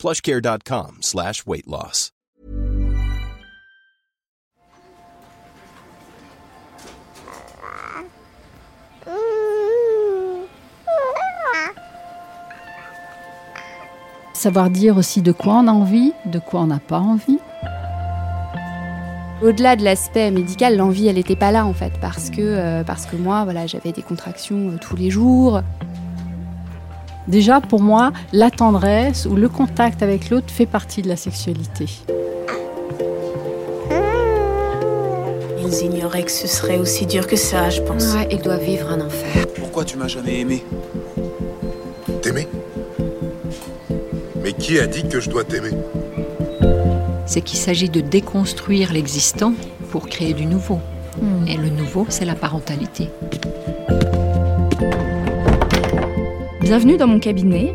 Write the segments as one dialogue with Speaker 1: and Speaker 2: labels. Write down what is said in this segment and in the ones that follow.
Speaker 1: plushcare.com slash weight loss.
Speaker 2: Savoir dire aussi de quoi on a envie, de quoi on n'a pas envie.
Speaker 3: Au-delà de l'aspect médical, l'envie, elle n'était pas là en fait, parce que, euh, parce que moi, voilà, j'avais des contractions euh, tous les jours.
Speaker 2: Déjà, pour moi, la tendresse ou le contact avec l'autre fait partie de la sexualité.
Speaker 4: Ils ignoraient que ce serait aussi dur que ça, je pense.
Speaker 5: Ouais, ils doivent vivre un enfer.
Speaker 6: Pourquoi tu m'as jamais aimé
Speaker 7: T'aimer Mais qui a dit que je dois t'aimer
Speaker 5: C'est qu'il s'agit de déconstruire l'existant pour créer du nouveau.
Speaker 2: Hmm.
Speaker 5: Et le nouveau, c'est la parentalité.
Speaker 8: Bienvenue dans mon cabinet.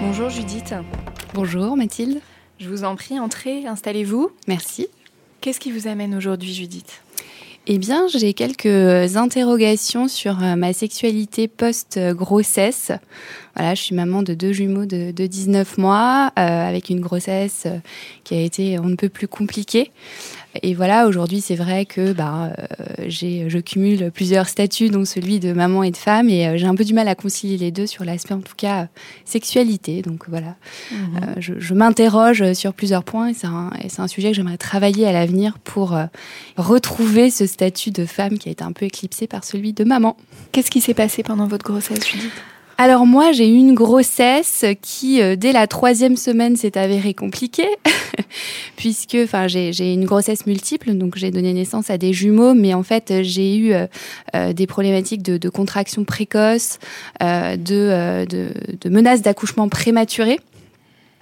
Speaker 8: Bonjour Judith,
Speaker 3: Bonjour Mathilde,
Speaker 8: je vous en prie, entrez, installez-vous.
Speaker 3: merci.
Speaker 8: Qu'est-ce qui vous amène aujourd'hui Judith?
Speaker 3: Eh bien, j'ai quelques interrogations sur euh, ma sexualité post-grossesse. Voilà, je suis maman de deux jumeaux de, de 19 mois, euh, avec une grossesse euh, qui a été on ne peut plus compliquée. Et voilà, aujourd'hui, c'est vrai que bah, euh, j'ai, je cumule plusieurs statuts, dont celui de maman et de femme, et euh, j'ai un peu du mal à concilier les deux sur l'aspect, en tout cas, euh, sexualité. Donc voilà, Euh, je, je m'interroge sur plusieurs points, et c'est un, un sujet que j'aimerais travailler à l'avenir pour retrouver ce statut de femme qui a été un peu éclipsé par celui de maman.
Speaker 8: Qu'est-ce qui s'est passé pendant votre grossesse Judith?
Speaker 3: Alors moi, j'ai eu une grossesse qui, euh, dès la troisième semaine, s'est avérée compliquée, puisque, enfin, j'ai une grossesse multiple, donc j'ai donné naissance à des jumeaux, mais en fait, j'ai eu euh, euh, des problématiques de, de contraction précoce, de, de, de menaces d'accouchement prématuré.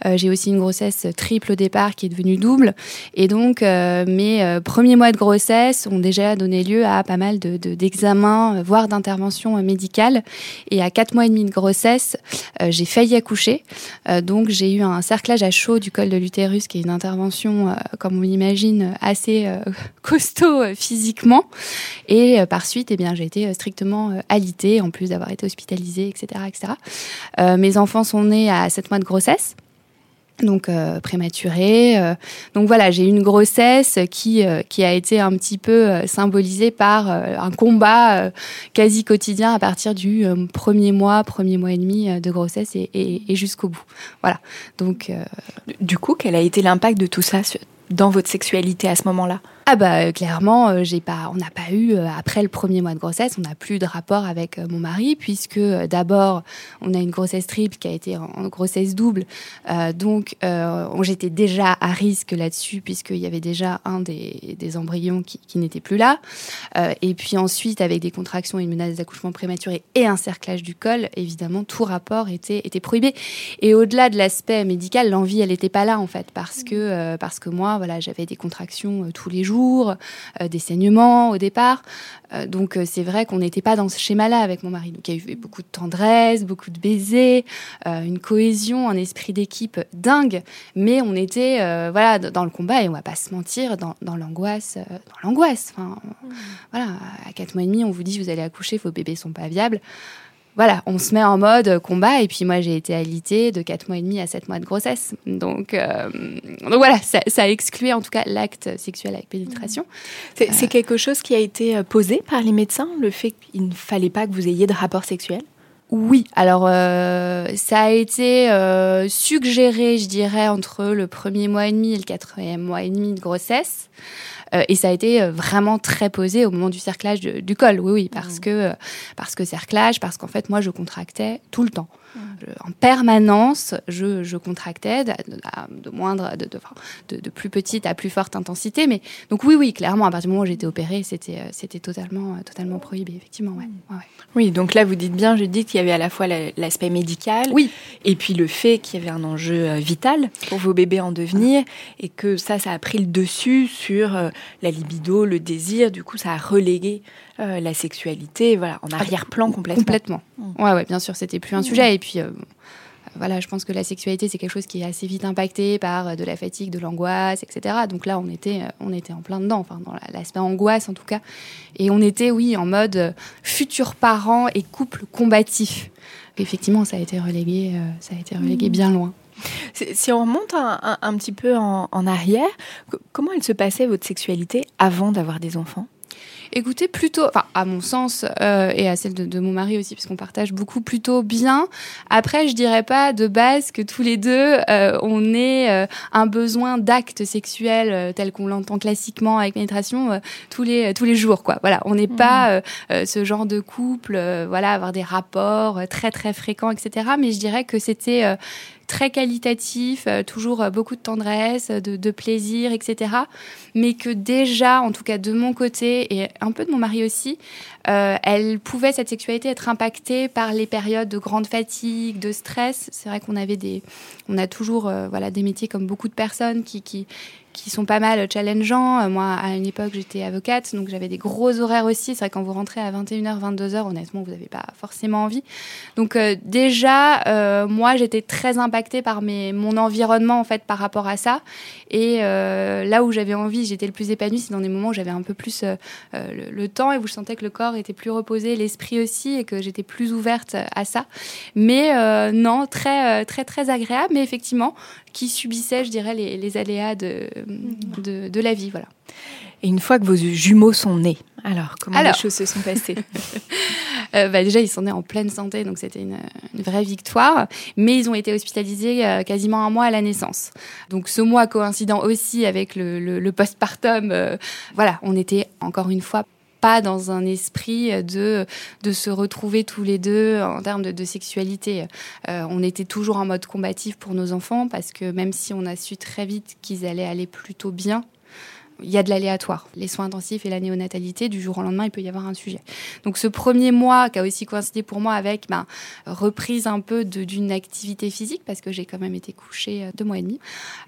Speaker 3: Euh, j'ai aussi une grossesse triple au départ qui est devenue double. Et donc, euh, mes euh, premiers mois de grossesse ont déjà donné lieu à pas mal de- de- d'examens, euh, voire d'interventions médicales. Et à quatre mois et demi de grossesse, j'ai failli accoucher. Donc, j'ai eu un cerclage à chaud du col de l'utérus, qui est une intervention, comme on l'imagine, assez costaud physiquement. Et par suite, eh bien, j'ai été strictement alitée, en plus d'avoir été hospitalisée, etc. etc. Euh, mes enfants sont nés à sept mois de grossesse donc euh, prématurée. euh. donc voilà, j'ai une grossesse qui euh, qui a été un petit peu euh, symbolisée par euh, un combat euh, quasi quotidien à partir du premier mois, premier mois et demi de grossesse et, et- et jusqu'au bout. Voilà. Donc
Speaker 8: Du coup, quel a été l'impact de tout ça dans votre sexualité à ce moment-là?
Speaker 3: Ah bah euh, clairement, euh, j'ai pas, on n'a pas eu euh, après le premier mois de grossesse, on n'a plus de rapport avec mon mari puisque d'abord on a une grossesse triple qui a été en, grossesse double, Euh, donc euh, on- j'étais déjà à risque là-dessus puisqu'il y avait déjà un des, des embryons qui, qui n'était plus là, Euh, et puis ensuite avec des contractions et une menace d'accouchement prématuré et un cerclage du col, évidemment tout rapport était était prohibé. Et au-delà de l'aspect médical, l'envie elle n'était pas là en fait parce que euh, parce que moi voilà j'avais des contractions tous les jours, euh, des saignements au départ. Euh, donc euh, c'est vrai qu'on n'était pas dans ce schéma-là avec mon mari. Donc il y a eu beaucoup de tendresse, beaucoup de baisers, une cohésion, un esprit d'équipe dingue. Mais on était voilà dans le combat et on va pas se mentir dans, l'angoisse, dans l'angoisse. Enfin on- voilà à quatre mois et demi on vous dit vous allez accoucher, vos bébés sont pas viables. Voilà, on se met en mode combat et puis moi j'ai été alitée de 4 mois et demi à 7 mois de grossesse. Donc, euh, donc voilà, ça, ça a exclué en tout cas l'acte sexuel avec pénétration.
Speaker 8: C'est c'est quelque chose qui a été euh, posé par les médecins, le fait qu'il ne fallait pas que vous ayez de rapport sexuel?
Speaker 3: Oui, alors ça a été suggéré, je dirais, entre le premier mois et demi et le quatrième mois et demi de grossesse. Et ça a été vraiment très posé au moment du cerclage du col, oui, oui, parce mmh. que parce que cerclage, parce qu'en fait moi je contractais tout le temps en permanence, je, contractais de, de, moindre, de, de, plus petite à plus forte intensité. Mais donc oui, oui, clairement, à partir du moment où j'étais opérée, c'était, euh, c'était totalement, euh, totalement prohibé, effectivement.
Speaker 8: Oui, donc là, vous dites bien, je dis qu'il y avait à la fois l'aspect médical,
Speaker 3: oui.
Speaker 8: et puis le fait qu'il y avait un enjeu euh, vital pour vos bébés en devenir, et que ça, ça a pris le dessus sur la libido, le désir. Du coup, ça a relégué la sexualité, voilà, en ah, arrière-plan complètement.
Speaker 3: Complètement. Mmh. Ouais, ouais, bien sûr, c'était plus un mmh. sujet. Et puis, voilà, je pense que la sexualité, c'est quelque chose qui est assez vite impacté par euh, de la fatigue, de l'angoisse, etc. Donc là, on était, euh, on était en plein dedans, enfin, dans l'aspect angoisse en tout cas. Et on était, oui, en mode euh, futur parents et couple combatif. Effectivement, ça a été relégué, ça a été relégué mmh. bien loin.
Speaker 8: Si on remonte un, petit peu en arrière, comment elle se passait votre sexualité avant d'avoir des enfants?
Speaker 3: Écoutez, plutôt, enfin, à mon sens, euh, et à celle de, mon mari aussi, puisqu'on partage beaucoup plutôt bien. Après, je dirais pas de base que tous les deux, euh, on ait euh, un besoin d'acte sexuel tel qu'on l'entend classiquement avec pénétration tous les tous les jours, quoi. Voilà, on n'est mmh. pas ce genre de couple, voilà, avoir des rapports très très fréquents, etc. Mais je dirais que c'était très qualitatif, euh, toujours euh, beaucoup de tendresse, de, plaisir, etc. Mais que déjà, en tout cas de mon côté et un peu de mon mari aussi, euh, elle pouvait cette sexualité être impactée par les périodes de grande fatigue, de stress. C'est vrai qu'on avait des, on a toujours voilà des métiers comme beaucoup de personnes qui, qui qui sont pas mal challengeants. Euh, moi, à une époque, j'étais avocate, donc j'avais des gros horaires aussi. C'est vrai quand vous rentrez à 21h, 22h, honnêtement, vous n'avez pas forcément envie. Donc euh, déjà, euh, moi, j'étais très impactée par mes, mon environnement en fait par rapport à ça. Et là où j'avais envie, j'étais le plus épanouie, c'est dans des moments où j'avais un peu plus le, temps et où je sentais que le corps était plus reposé, l'esprit aussi, et que j'étais plus ouverte à ça. Mais non, très très très agréable. Mais effectivement, qui subissait, je dirais, les, les aléas de, de, de, la vie. Voilà.
Speaker 8: Et une fois que vos jumeaux sont nés, alors comment les choses se sont passées?
Speaker 3: Euh, bah Déjà, ils sont nés en pleine santé, donc c'était une, une, vraie victoire. Mais ils ont été hospitalisés euh, quasiment un mois à la naissance. Donc ce mois coïncident aussi avec le, le, le postpartum, euh, voilà, on était encore une fois pas dans un esprit de, de se retrouver tous les deux en termes de, sexualité. Euh, on était toujours en mode combatif pour nos enfants parce que même si on a su très vite qu'ils allaient aller plutôt bien, il y a de l'aléatoire. Les soins intensifs et la néonatalité, du jour au lendemain, il peut y avoir un sujet. Donc ce premier mois, qui a aussi coïncidé pour moi avec ma reprise un peu d'une activité physique, parce que j'ai quand même été couchée euh, deux mois et demi.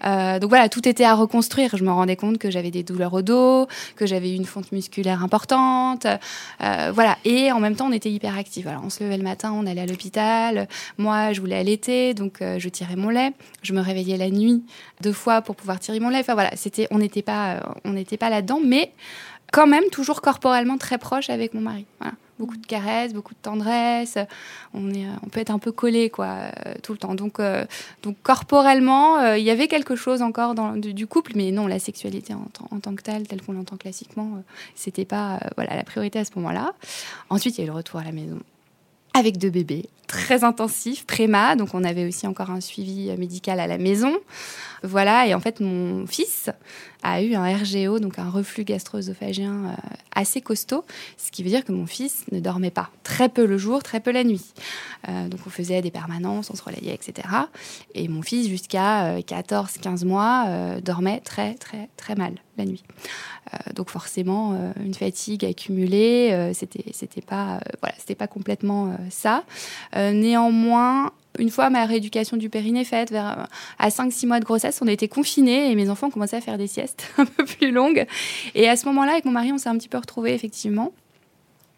Speaker 3: Euh, donc voilà, tout était à reconstruire. Je me rendais compte que j'avais des douleurs au dos, que j'avais une fonte musculaire importante. Euh, voilà, et en même temps, on était hyper actifs. Alors on se levait le matin, on allait à l'hôpital. Moi, je voulais allaiter, donc euh, je tirais mon lait. Je me réveillais la nuit deux fois pour pouvoir tirer mon lait. Enfin voilà, c'était, on n'était pas on n'était pas là-dedans, mais quand même toujours corporellement très proche avec mon mari. Beaucoup de caresses, beaucoup de tendresse. On, on peut être un peu collé quoi, euh, tout le temps. Donc, euh, donc corporellement, euh, il y avait quelque chose encore du, couple, mais non, la sexualité en, tant que telle, telle qu'on l'entend classiquement, c'était pas voilà, la priorité à ce moment-là. Ensuite, il y a eu le retour à la maison avec deux bébés, très intensif, préma, donc on avait aussi encore un suivi médical à la maison. Voilà, et en fait, mon fils a eu un RGO, donc un reflux gastro-œsophagien euh, assez costaud, ce qui veut dire que mon fils ne dormait pas. Très peu le jour, très peu la nuit. Euh, donc on faisait des permanences, on se relayait, etc. Et mon fils, jusqu'à 14-15 euh, mois, dormait très, très, très mal la nuit. donc forcément, une fatigue accumulée, c'était, c'était pas, voilà, c'était pas complètement ça. néanmoins, une fois ma rééducation du périnée faite, vers, à 5-6 mois de grossesse, on a été confinés et mes enfants commençaient à faire des siestes un peu plus longues. Et à ce moment-là, avec mon mari, on s'est un petit peu retrouvés, effectivement.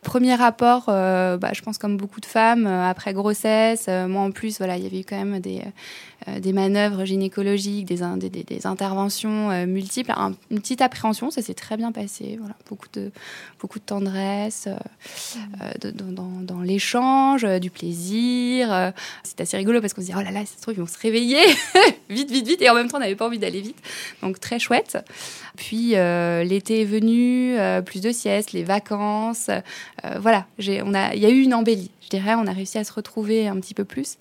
Speaker 3: Premier rapport, euh, bah, je pense comme beaucoup de femmes, euh, après grossesse. Euh, moi en plus, voilà, il y avait eu quand même des, des manœuvres gynécologiques, des, interventions multiples, une petite appréhension, ça s'est très bien passé. Voilà, beaucoup de, beaucoup de tendresse dans l'échange, du plaisir. C'est assez rigolo parce qu'on se dit, oh là là, ça se trouve, ils vont se réveiller vite, vite, vite. Et en même temps, on n'avait pas envie d'aller vite. Donc très chouette. Puis l'été est venu, plus de siestes, les vacances. Voilà, on il y a eu une embellie. Je dirais, on a réussi à se retrouver un petit peu plus.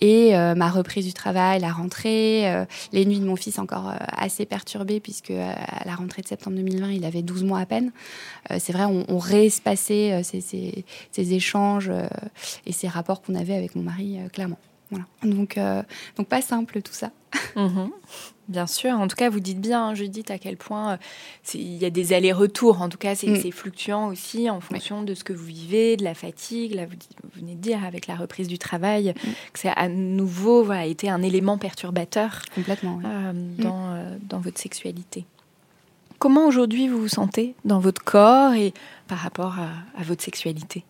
Speaker 3: Et ma reprise du travail, la rentrée, les nuits de mon fils encore assez perturbées, puisque à la rentrée de septembre 2020, il avait 12 mois à peine. c'est vrai, on, on réespaçait ces, échanges et ces rapports qu'on avait avec mon mari, clairement. Voilà. Donc, donc pas simple tout ça.
Speaker 8: Mhm. Bien sûr. En tout cas, vous dites bien, hein, Judith, à quel point euh, il y a des allers-retours. En tout cas, c'est mm. fluctuant aussi en fonction de ce que vous vivez, de la fatigue. Là, vous, venez de dire avec la reprise du travail mm. que c'est à nouveau voilà, été un élément perturbateur
Speaker 3: complètement
Speaker 8: euh, mm. dans, euh, dans votre sexualité. Comment aujourd'hui vous vous sentez dans votre corps et par rapport à votre sexualité?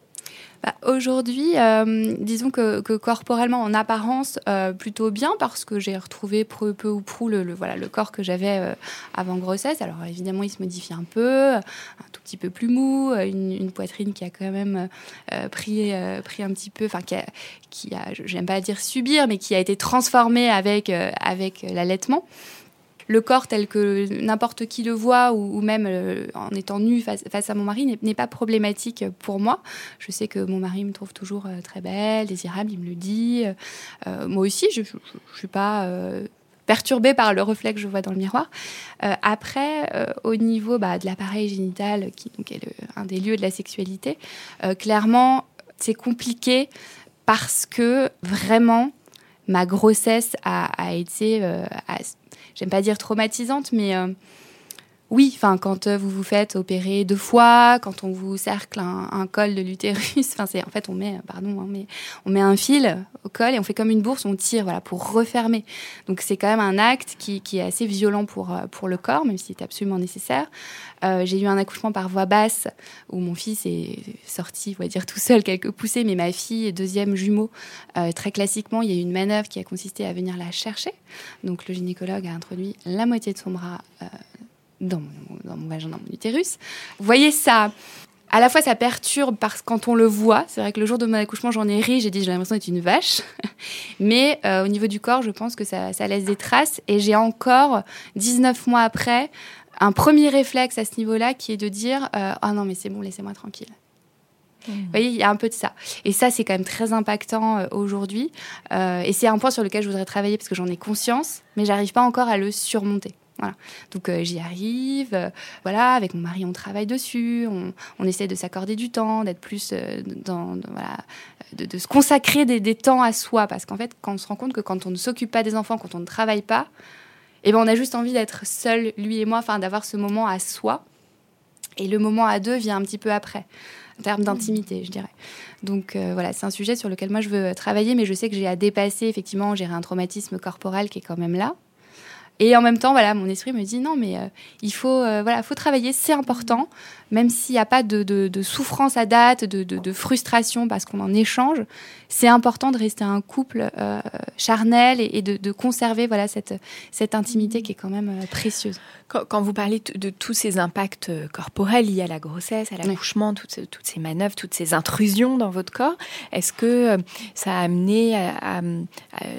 Speaker 3: Bah, aujourd'hui, euh, disons que, corporellement, en apparence, euh, plutôt bien parce que j'ai retrouvé peu, ou prou le corps que j'avais euh, avant grossesse. Alors évidemment, il se modifie un peu, un tout petit peu plus mou, une, poitrine qui a quand même pris, pris un petit peu, enfin qui a, qui a j'aime pas dire subir, mais qui a été transformée avec, avec l'allaitement le corps tel que n'importe qui le voit ou, même euh, en étant nu face, à mon mari n'est pas problématique pour moi. Je sais que mon mari me trouve toujours euh, très belle, désirable, il me le dit. Euh, moi aussi, je ne suis pas perturbée par le reflet que je vois dans le miroir. après, au niveau bah, de l'appareil génital, qui est un des lieux de la sexualité, clairement, c'est compliqué parce que vraiment, ma grossesse a, été j'aime pas dire traumatisante, mais euh, oui, enfin, quand euh, vous vous faites opérer deux fois, quand on vous cercle un, col de l'utérus, enfin, c'est en fait on met, pardon, hein, mais on met un fil au col et on fait comme une bourse, on tire, voilà, pour refermer. Donc c'est quand même un acte qui, est assez violent pour euh, pour le corps, même s'il est absolument nécessaire. Euh, j'ai eu un accouchement par voie basse où mon fils est sorti, on va dire tout seul, quelques poussées, mais ma fille, deuxième jumeau, très classiquement, il y a eu une manœuvre qui a consisté à venir la chercher. Donc le gynécologue a introduit la moitié de son bras dans mon, vagin, dans mon utérus. Vous voyez ça à la fois ça perturbe parce que quand on le voit, c'est vrai que le jour de mon accouchement j'en ai ri, j'ai dit j'ai l'impression d'être une vache, mais euh, au niveau du corps je pense que ça, laisse des traces et j'ai encore 19 mois après un premier réflexe à ce niveau-là qui est de dire euh, ah non mais c'est bon laissez-moi tranquille. Mmh. Vous voyez, il y a un peu de ça. Et ça, c'est quand même très impactant euh, aujourd'hui. et c'est un point sur lequel je voudrais travailler parce que j'en ai conscience, mais j'arrive pas encore à le surmonter. Voilà. Donc euh, j'y arrive. Euh, voilà, avec mon mari, on travaille dessus. On, essaie de s'accorder du temps, d'être plus euh, dans, voilà, de, se consacrer des, temps à soi. Parce qu'en fait, quand on se rend compte que quand on ne s'occupe pas des enfants, quand on ne travaille pas, eh ben on a juste envie d'être seul, lui et moi, enfin d'avoir ce moment à soi. Et le moment à deux vient un petit peu après, en termes d'intimité, je dirais. Donc voilà, c'est un sujet sur lequel moi je veux travailler, mais je sais que j'ai à dépasser, effectivement, j'ai un traumatisme corporel qui est quand même là. Et en même temps, voilà, mon esprit me dit non, mais euh, il faut, euh, faut travailler, c'est important, même s'il n'y a pas de, souffrance à date, de, frustration parce qu'on en échange. C'est important de rester un couple euh, charnel et, de, conserver, voilà, cette, cette intimité qui est quand même précieuse.
Speaker 8: Quand, vous parlez de tous ces impacts corporels liés à la grossesse, à l'accouchement, toutes, ces manœuvres, toutes ces intrusions dans votre corps, est-ce que ça a amené à,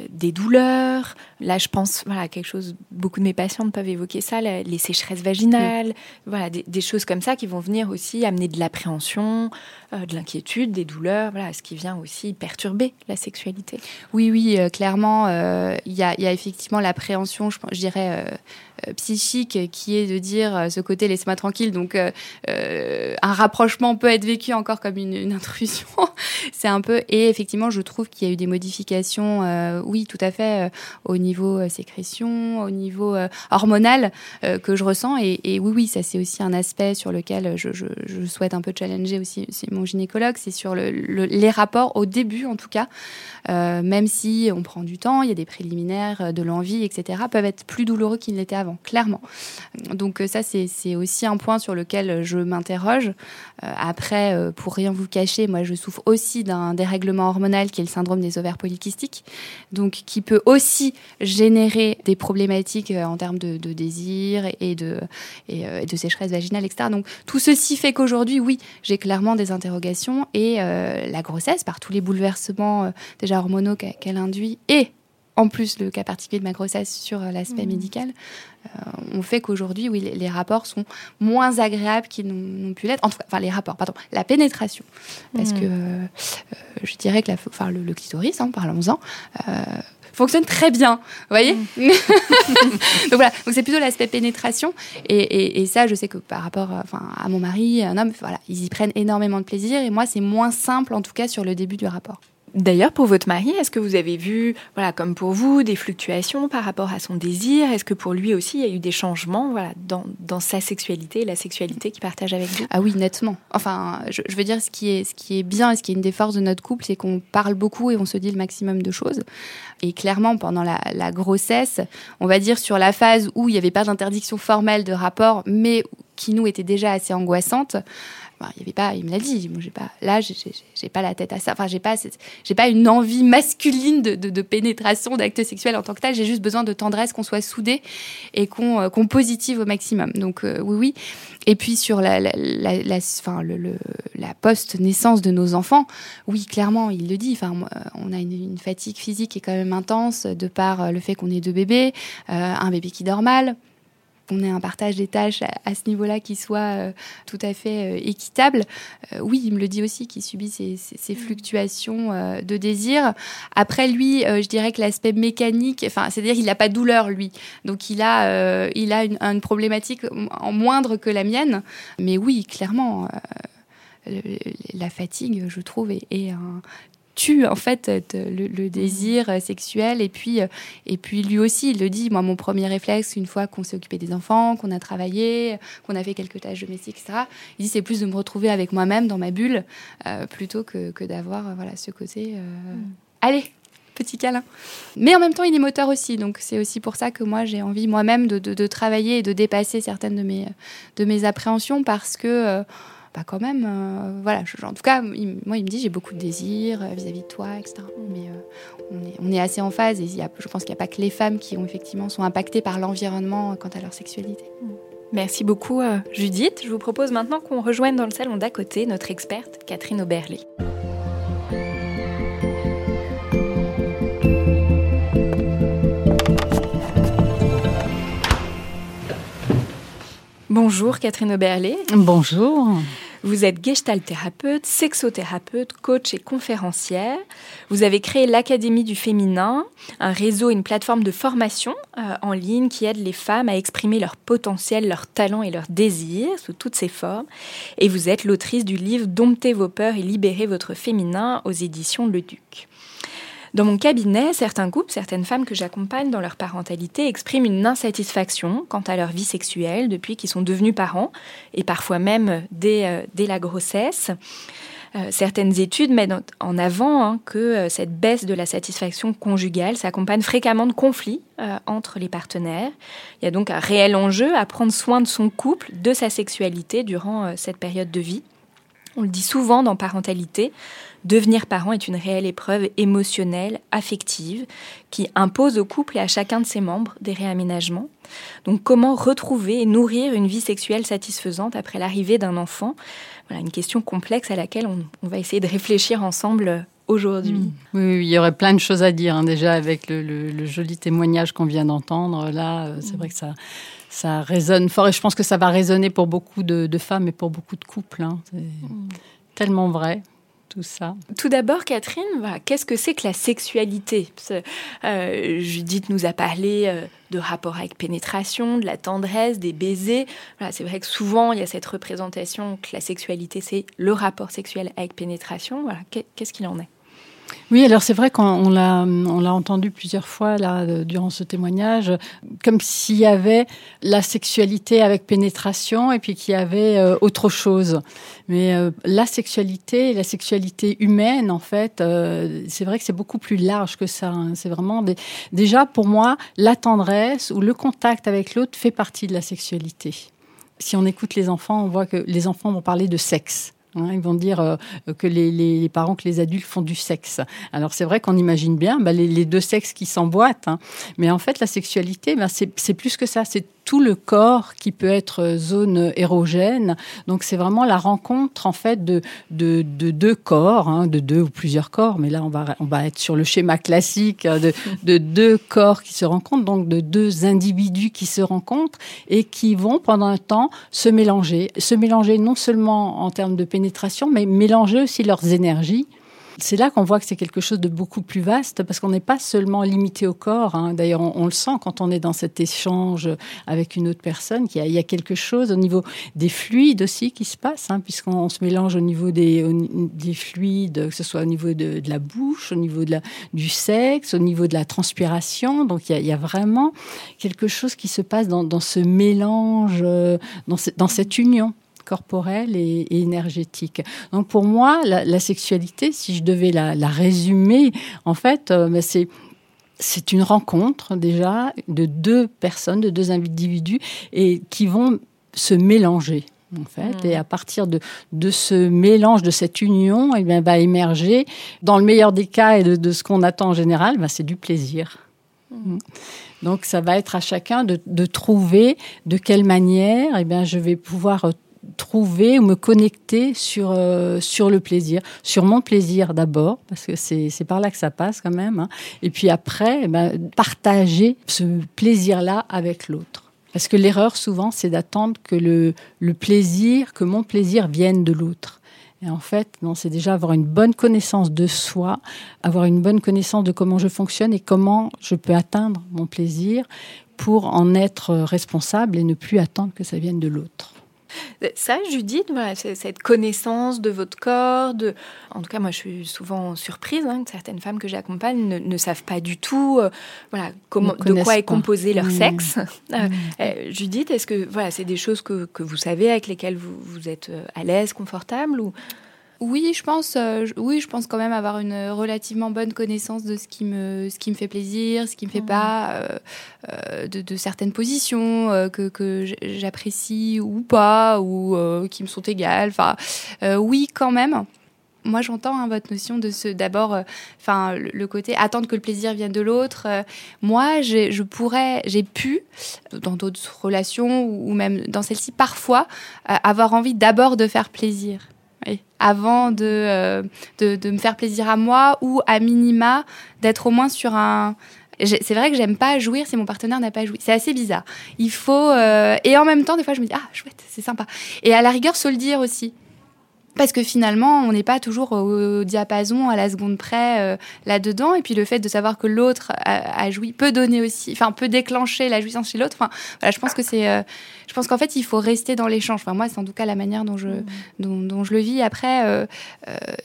Speaker 8: des douleurs? Là, je pense voilà, à quelque chose beaucoup de mes patientes peuvent évoquer ça, les sécheresses vaginales, voilà, des, choses comme ça qui vont venir aussi amener de l'appréhension, euh, de l'inquiétude, des douleurs, voilà, ce qui vient aussi perturber la sexualité.
Speaker 3: Oui, oui, euh, clairement, euh, il y, a, effectivement l'appréhension, je, je, dirais, psychique qui est de dire ce côté laissez-moi tranquille. Donc, un rapprochement peut être vécu encore comme une, intrusion. C'est un peu. Et effectivement, je trouve qu'il y a eu des modifications, oui, tout à fait, au niveau sécrétion, au niveau euh, hormonal euh, que je ressens. Et, oui, oui, ça c'est aussi un aspect sur lequel je, souhaite un peu challenger aussi, mon gynécologue, c'est sur les rapports au début en tout cas, euh, même si on prend du temps, il y a des préliminaires, de l'envie, etc., peuvent être plus douloureux qu'ils l'étaient avant, clairement. Donc ça c'est aussi un point sur lequel je m'interroge. après, pour rien vous cacher, moi je souffre aussi d'un dérèglement hormonal qui est le syndrome des ovaires polykystiques, donc qui peut aussi générer des problématiques euh, en termes de, désir et de, euh, et, de sécheresse vaginale, etc. Donc tout ceci fait qu'aujourd'hui, oui, j'ai clairement des interrogations et euh, la grossesse, par tous les bouleversements déjà hormonaux qu'elle induit et en plus le cas particulier de ma grossesse sur l'aspect mmh. médical, on fait qu'aujourd'hui, oui, les, rapports sont moins agréables qu'ils n'ont pu l'être. Enfin, les rapports, pardon, la pénétration. Parce mmh. que je dirais que la, enfin, le, clitoris, hein, parlons-en, fonctionne très bien. Vous voyez mm. Donc voilà, donc c'est plutôt l'aspect pénétration. Et, ça, je sais que par rapport enfin, à mon mari, un homme, voilà, ils y prennent énormément de plaisir. Et moi, c'est moins simple, en tout cas, sur le début du rapport.
Speaker 8: D'ailleurs, pour votre mari, est-ce que vous avez vu, voilà, comme pour vous, des fluctuations par rapport à son désir? Est-ce que pour lui aussi, il y a eu des changements voilà, dans, dans sa sexualité la sexualité qu'il partage avec vous?
Speaker 3: Ah oui, nettement. Enfin, je, veux dire, ce qui, est, ce qui est bien et ce qui est une des forces de notre couple, c'est qu'on parle beaucoup et on se dit le maximum de choses. Et clairement, pendant la, la grossesse, on va dire sur la phase où il n'y avait pas d'interdiction formelle de rapport, mais qui nous était déjà assez angoissante, il pas, me l'a dit. Moi, j'ai pas, là, j'ai pas la tête à ça. Enfin, j'ai pas, j'ai pas une envie masculine de, pénétration, d'acte sexuel en tant que tel. J'ai juste besoin de tendresse, qu'on soit soudés et qu'on euh, qu'on positive au maximum. Donc euh, oui, oui. Et puis sur la, la, la post-naissance de nos enfants, oui, clairement, il le dit. Enfin, on a une, fatigue physique qui est quand même intense de par le fait qu'on ait deux bébés, euh, un bébé qui dort mal on ait un partage des tâches à, ce niveau-là qui soit euh, tout à fait euh, équitable. Euh, oui, il me le dit aussi, qu'il subit ces, fluctuations de désir. Après, lui, je dirais que l'aspect mécanique, enfin, c'est-à-dire qu'il n'a pas de douleur, lui. Donc, il a, il a une, problématique en moindre que la mienne. Mais oui, clairement la fatigue, je trouve, est, un, tue en fait le, désir euh, sexuel. Et puis euh, et puis lui aussi il le dit. Moi mon premier réflexe une fois qu'on s'est occupé des enfants qu'on a travaillé qu'on a fait quelques tâches domestiques etc il dit c'est plus de me retrouver avec moi-même dans ma bulle euh, plutôt que, que d'avoir voilà ce côté mm. allez petit câlin. Mais en même temps il est moteur aussi. Donc c'est aussi pour ça que moi j'ai envie moi-même de, de, de, travailler et de dépasser certaines de mes de mes appréhensions parce que pas quand même. Euh, voilà, en tout cas, moi, il me dit j'ai beaucoup de désirs euh, vis-à-vis de toi, etc. Mais euh, on, est, assez en phase et je pense qu'il n'y a pas que les femmes qui ont effectivement sont impactées par l'environnement quant à leur sexualité.
Speaker 8: Merci beaucoup, Judith. Je vous propose maintenant qu'on rejoigne dans le salon d'à côté notre experte Catherine Oberlé. Bonjour Catherine Oberlé.
Speaker 2: Bonjour.
Speaker 8: Vous êtes gestalt thérapeute, sexothérapeute, coach et conférencière. Vous avez créé l'Académie du féminin, un réseau et une plateforme de formation euh, en ligne qui aide les femmes à exprimer leur potentiel, leurs talents et leurs désirs sous toutes ces formes. Et vous êtes l'autrice du livre Domptez vos peurs et libérez votre féminin aux éditions Le Duc. Dans mon cabinet, certains couples, certaines femmes que j'accompagne dans leur parentalité expriment une insatisfaction quant à leur vie sexuelle depuis qu'ils sont devenus parents, et parfois même dès, euh, la grossesse. Euh, certaines études mettent en avant hein, que euh, cette baisse de la satisfaction conjugale s'accompagne fréquemment de conflits entre les partenaires. Il y a donc un réel enjeu à prendre soin de son couple, de sa sexualité durant cette période de vie. On le dit souvent dans parentalité, Devenir parent est une réelle épreuve émotionnelle, affective, qui impose au couple et à chacun de ses membres des réaménagements. Donc comment retrouver et nourrir une vie sexuelle satisfaisante après l'arrivée d'un enfant? Voilà une question complexe à laquelle on, va essayer de réfléchir ensemble aujourd'hui. Mmh.
Speaker 2: Oui, il y aurait plein de choses à dire hein, déjà avec le, joli témoignage qu'on vient d'entendre. Là, euh, c'est mmh. vrai que ça, ça résonne fort et je pense que ça va résonner pour beaucoup de, femmes et pour beaucoup de couples. Hein. C'est mmh. tellement vrai tout ça
Speaker 8: d'abord, Catherine, qu'est-ce que c'est que la sexualité? Euh, Judith nous a parlé euh, de rapport avec pénétration, de la tendresse, des baisers. Voilà, c'est vrai que souvent, il y a cette représentation que la sexualité, c'est le rapport sexuel avec pénétration. Qu'est-ce qu'il en est?
Speaker 2: Oui, alors c'est vrai qu'on l'a, entendu plusieurs fois là durant ce témoignage, comme s'il y avait la sexualité avec pénétration et puis qu'il y avait euh, autre chose. Mais euh, la sexualité, la sexualité humaine, en fait, euh, c'est vrai que c'est beaucoup plus large que ça. Hein. C'est vraiment déjà pour moi la tendresse ou le contact avec l'autre fait partie de la sexualité. Si on écoute les enfants, on voit que les enfants vont parler de sexe. Hein, ils vont dire euh, que les, parents, que les adultes font du sexe. Alors c'est vrai qu'on imagine bien bah, les, deux sexes qui s'emboîtent, hein. mais en fait la sexualité, bah, c'est plus que ça. C'est tout le corps qui peut être zone érogène. Donc c'est vraiment la rencontre en fait de, de, deux corps, hein, de deux ou plusieurs corps, mais là on va, on va être sur le schéma classique hein, de, de deux corps qui se rencontrent, donc de deux individus qui se rencontrent et qui vont pendant un temps se mélanger. Se mélanger non seulement en termes de pénétration, mais mélanger aussi leurs énergies c'est là qu'on voit que c'est quelque chose de beaucoup plus vaste parce qu'on n'est pas seulement limité au corps. Hein. D'ailleurs, on, le sent quand on est dans cet échange avec une autre personne, qu'il y, a quelque chose au niveau des fluides aussi qui se passe, hein, puisqu'on se mélange au niveau des, des, fluides, que ce soit au niveau de, la bouche, au niveau du sexe, au niveau de la transpiration. Donc il y, a, vraiment quelque chose qui se passe dans, ce mélange, euh, dans cette union corporelle et, énergétique. Donc pour moi, la, sexualité, si je devais la, résumer, en fait, euh, ben, c'est c'est une rencontre déjà de deux personnes, de deux individus, et qui vont se mélanger. En fait, et à partir de, de ce mélange, de cette union, et eh bien, va émerger, dans le meilleur des cas et de, ce qu'on attend en général, ben, c'est du plaisir. Mm. Donc, ça va être à chacun de, de trouver de quelle manière, et eh bien, je vais pouvoir trouver ou me connecter sur, euh, sur le plaisir, sur mon plaisir d'abord, parce que c'est par là que ça passe quand même, hein. et puis après, eh ben, partager ce plaisir-là avec l'autre. Parce que l'erreur, souvent, c'est d'attendre que le, le plaisir, que mon plaisir vienne de l'autre. Et en fait, non, c'est déjà avoir une bonne connaissance de soi, avoir une bonne connaissance de comment je fonctionne et comment je peux atteindre mon plaisir pour en être responsable et ne plus attendre que ça vienne de l'autre.
Speaker 8: Ça, Judith, voilà, cette connaissance de votre corps, de... en tout cas, moi, je suis souvent surprise hein, que certaines femmes que j'accompagne ne, savent pas du tout, euh, voilà, comment, de quoi est composé leur mmh. sexe. Euh, mmh. euh, Judith, est-ce que voilà, c'est des choses que, que, vous savez, avec lesquelles vous, vous êtes à l'aise, confortable ou
Speaker 3: oui, je pense, euh, oui, je pense quand même avoir une relativement bonne connaissance de ce qui me, ce qui me fait plaisir, ce qui me fait mmh. pas, euh, euh, de, certaines positions que, que j'apprécie ou pas, ou qui me sont égales. Enfin, oui, quand même moi j'entends hein, votre notion de ce d'abord enfin le, côté attendre que le plaisir vienne de l'autre moi je pourrais j'ai pu dans d'autres relations ou, même dans celle-ci parfois avoir envie d'abord de faire plaisir avant euh, de, de, me faire plaisir à moi ou à minima d'être au moins sur un... C'est vrai que j'aime pas jouir si mon partenaire n'a pas joué. C'est assez bizarre. Il faut... Euh, et en même temps, des fois, je me dis, ah, chouette, c'est sympa. Et à la rigueur, se le dire aussi. Parce que finalement, on n'est pas toujours au, diapason à la seconde près euh, là-dedans. Et puis le fait de savoir que l'autre a, joui peut donner aussi, enfin peut déclencher la jouissance chez l'autre. Enfin, voilà, je pense que c'est, euh, je pense qu'en fait, il faut rester dans l'échange. Enfin, moi, c'est en tout cas la manière dont je, mmh. dont, je le vis. Après, euh,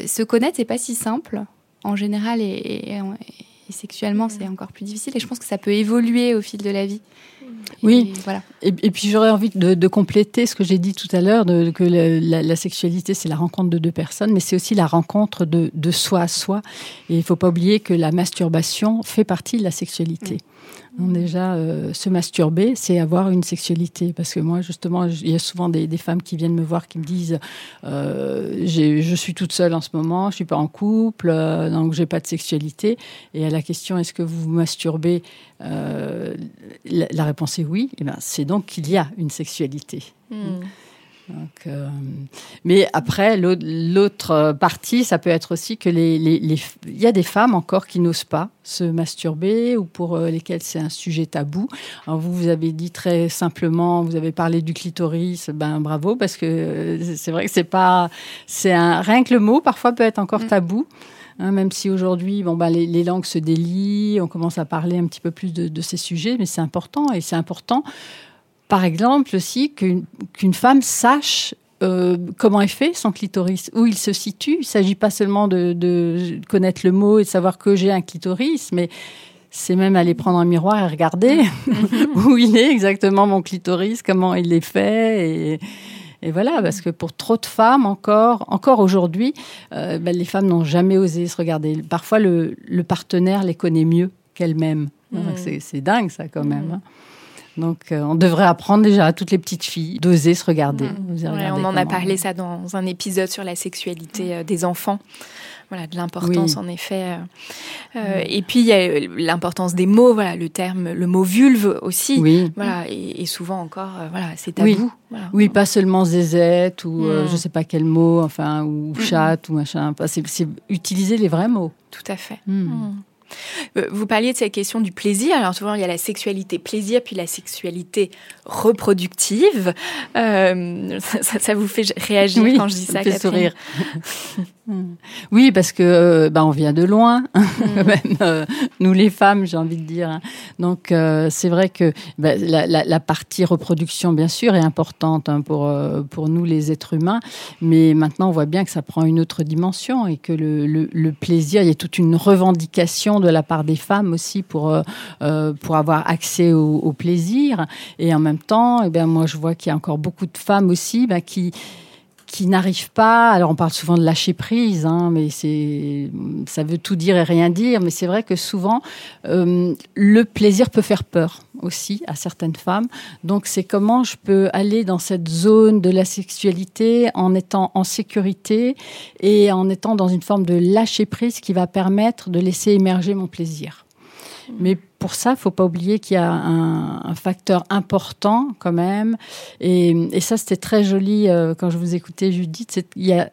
Speaker 3: se connaître, c'est pas si simple en général et, et sexuellement, c'est encore plus difficile. Et je pense que ça peut évoluer au fil de la vie
Speaker 2: oui, voilà. Et, puis j'aurais envie de, compléter ce que j'ai dit tout à l'heure, que la, sexualité, c'est la rencontre de deux personnes, mais c'est aussi la rencontre de, soi à soi. Et il ne faut pas oublier que la masturbation fait partie de la sexualité. Mm. Déjà, euh, se masturber, c'est avoir une sexualité. Parce que moi, justement, il y a souvent des, femmes qui viennent me voir qui me disent euh, Je suis toute seule en ce moment, je ne suis pas en couple, euh, donc je n'ai pas de sexualité. Et à la question Est-ce que vous vous masturbez la, réponse est oui. Eh ben, c'est donc qu'il y a une sexualité. Hmm. Euh, mais après, l'autre partie, ça peut être aussi que les, il y a des femmes encore qui n'osent pas se masturber ou pour euh, lesquelles c'est un sujet tabou. Alors vous, vous avez dit très simplement, vous avez parlé du clitoris, ben bravo parce que euh, c'est vrai que c'est pas, c'est un rien que le mot parfois peut être encore mm. tabou. Hein, même si aujourd'hui, bon, ben, les, langues se délient, on commence à parler un petit peu plus de, de ces sujets, mais c'est important et c'est important par exemple aussi qu'une femme sache euh, comment est fait son clitoris, où il se situe. Il ne s'agit pas seulement de, connaître le mot et de savoir que j'ai un clitoris, mais c'est même aller prendre un miroir et regarder où il est exactement mon clitoris, comment il est fait. Et, voilà, parce que pour trop de femmes encore, encore aujourd'hui, euh, ben, les femmes n'ont jamais osé se regarder. Parfois, le, partenaire les connaît mieux qu'elles-mêmes. Mm. C'est dingue ça quand même. Hein. Donc, euh, on devrait apprendre déjà à toutes les petites filles d'oser se regarder.
Speaker 8: Mmh. Ouais, on en a parlé ça dans un épisode sur la sexualité euh, des enfants. Voilà, de l'importance
Speaker 2: Oui.
Speaker 8: en effet. euh, euh, Et puis il y a l'importance des mots. Voilà, le terme, le mot vulve aussi.
Speaker 2: Oui.
Speaker 8: Voilà, et, et souvent encore, voilà, c'est
Speaker 2: Oui.
Speaker 8: tabou. Voilà.
Speaker 2: Oui, pas seulement zézette ou euh,
Speaker 8: Mm.
Speaker 2: je sais pas quel mot, enfin, ou chatte ou machin. C'est utiliser les vrais mots.
Speaker 8: Tout à fait. Euh, Vous parliez de cette question du plaisir. Alors souvent il y a la sexualité plaisir, puis la sexualité reproductive. Euh, ça, vous fait réagir
Speaker 2: Oui,
Speaker 8: quand je dis
Speaker 2: ça
Speaker 8: ça,
Speaker 2: fait sourire. oui, parce que euh, bah, on vient de loin,
Speaker 8: Mm.
Speaker 2: même euh, nous les femmes, j'ai envie de dire. hein. Donc euh, c'est vrai que bah, la, la- la partie reproduction, bien sûr, est importante hein, pour pour nous les êtres humains, mais maintenant on voit bien que ça prend une autre dimension et que le, le- le plaisir, il y a toute une revendication de la part des femmes aussi pour euh, euh, pour avoir accès au, plaisir. Et en même temps, eh bien moi je vois qu'il y a encore beaucoup de femmes aussi bah, qui qui n'arrivent pas. Alors on parle souvent de lâcher prise, hein, mais c'est ça veut tout dire et rien dire. Mais c'est vrai que souvent euh, le plaisir peut faire peur aussi à certaines femmes. Donc c'est comment je peux aller dans cette zone de la sexualité en étant en sécurité et en étant dans une forme de lâcher prise qui va permettre de laisser émerger mon plaisir. Pour ça, faut pas oublier qu'il y a un, un facteur important quand même. Et, et ça, c'était très joli euh, quand je vous écoutais, Judith. Il y a,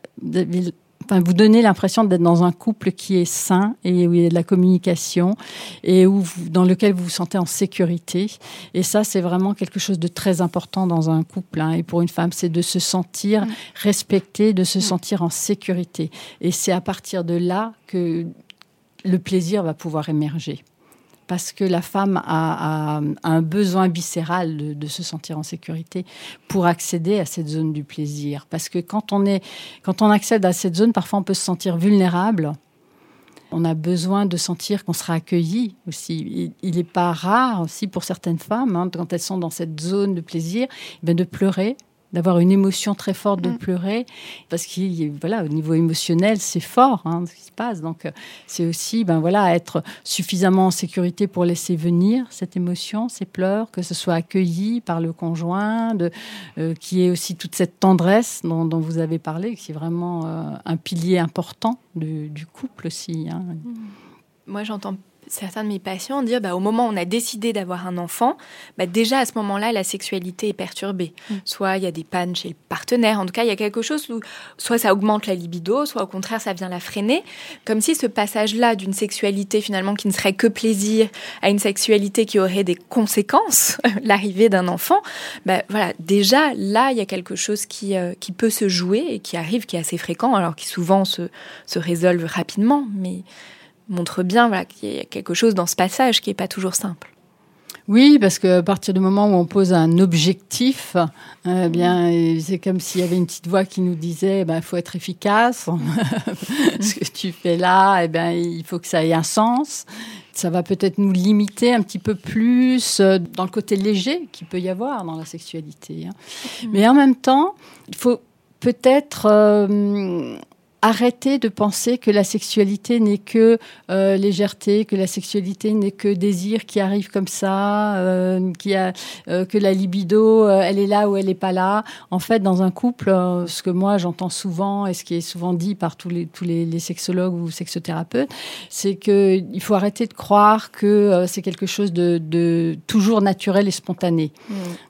Speaker 2: enfin, vous donnez l'impression d'être dans un couple qui est sain et où il y a de la communication et où vous- dans lequel vous vous sentez en sécurité. Et ça, c'est vraiment quelque chose de très important dans un couple. hein. Et pour une femme, c'est de se sentir respectée, de se sentir en sécurité. Et c'est à partir de là que le plaisir va pouvoir émerger. Parce que la femme a, un besoin viscéral de, se sentir en sécurité pour accéder à cette zone du plaisir. Parce que quand on, est, quand on accède à cette zone, parfois on peut se sentir vulnérable. On a besoin de sentir qu'on sera accueilli aussi. Il n'est pas rare aussi pour certaines femmes, hein, quand elles sont dans cette zone de plaisir, eh bien, de pleurer, d'avoir une émotion très forte de pleurer, parce que voilà, au niveau émotionnel, c'est fort hein, ce qui se passe. Donc, euh, c'est aussi ben, voilà, être suffisamment en sécurité pour laisser venir cette émotion, ces pleurs, que ce soit accueilli par le conjoint, de, euh, qui est aussi toute cette tendresse dont, dont vous avez parlé, qui est vraiment euh, un pilier important du, du couple aussi. hein.
Speaker 8: Moi, j'entends certains de mes patients dire bah, au moment où on a décidé d'avoir un enfant, bah, déjà à ce moment-là, la sexualité est perturbée. Soit il y a des pannes chez le partenaire, en tout cas, il y a quelque chose où soit ça augmente la libido, soit au contraire, ça vient la freiner. Comme si ce passage-là d'une sexualité finalement qui ne serait que plaisir à une sexualité qui aurait des conséquences, l'arrivée d'un enfant, bah, voilà, déjà là, il y a quelque chose qui, euh, qui peut se jouer et qui arrive, qui est assez fréquent, alors qui souvent se, se résolve rapidement, mais montre bien voilà, qu'il y a quelque chose dans ce passage qui n'est pas toujours simple.
Speaker 2: Oui, parce qu'à partir du moment où on pose un objectif, eh bien, c'est comme s'il y avait une petite voix qui nous disait, il faut être efficace. Ce que tu fais là, eh bien, il faut que ça ait un sens. Ça va peut-être nous limiter un petit peu plus euh, dans le côté léger qu'il peut y avoir dans la sexualité. hein. Mais en même temps, il faut peut-être euh, arrêter de penser que la sexualité n'est que euh, légèreté, que la sexualité n'est que désir qui arrive comme ça, euh, qui a, euh, que la libido, elle est là ou elle n'est pas là. En fait, dans un couple, ce que moi j'entends souvent et ce qui est souvent dit par tous les, tous les, les sexologues ou sexothérapeutes, c'est qu'il faut arrêter de croire que c'est quelque chose de, de toujours naturel et spontané.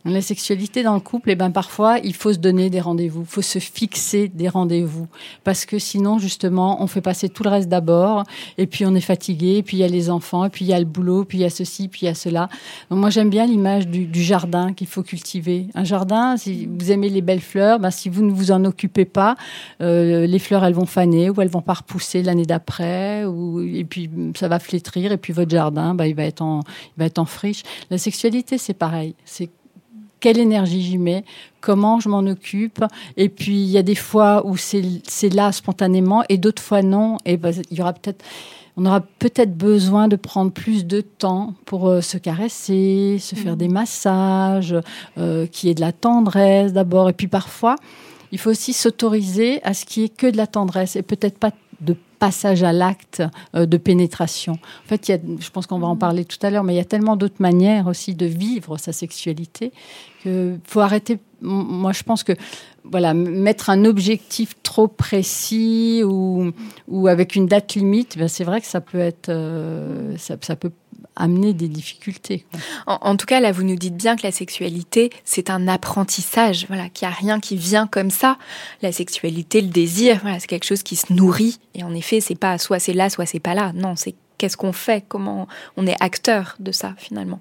Speaker 2: La sexualité dans le couple, eh ben, parfois, il faut se donner des rendez-vous, il faut se fixer des rendez-vous. Parce que sinon, justement, on fait passer tout le reste d'abord, et puis on est fatigué, et puis il y a les enfants, et puis il y a le boulot, puis il y a ceci, puis il y a cela. Moi, j'aime bien l'image du, jardin qu'il faut cultiver. Un jardin, si vous aimez les belles fleurs, ben, si vous ne vous en occupez pas, euh, les fleurs, elles vont faner, ou elles vont pas repousser l'année d'après, ou, et puis ça va flétrir, et puis votre jardin, ben, il, va être en, il va être en friche. La sexualité, c'est pareil. C'est quelle énergie j'y mets, comment je m'en occupe. Et puis, il y a des fois où c'est là spontanément et d'autres fois non. Et ben, il y aura peut-être. On aura peut-être besoin de prendre plus de temps pour euh, se caresser, se faire des massages, euh, qui est de la tendresse d'abord. Et puis parfois, il faut aussi s'autoriser à ce qui est que de la tendresse et peut-être pas de passage à l'acte euh, de pénétration. En fait, je pense qu'on va en parler tout à l'heure, mais il y a tellement d'autres manières aussi de vivre sa sexualité qu'il faut arrêter. Moi, je pense que voilà, mettre un objectif trop précis ou, avec une date limite, ben c'est vrai que ça peut être, euh, ça, peut amener des difficultés.
Speaker 8: En, en, tout cas, là, vous nous dites bien que la sexualité, c'est un apprentissage, voilà, qu'il n'y a rien qui vient comme ça. La sexualité, le désir, voilà, c'est quelque chose qui se nourrit. Et en effet, c'est pas soit c'est là, soit c'est pas là. Non, c'est qu'est-ce qu'on fait, comment on est acteur de ça finalement?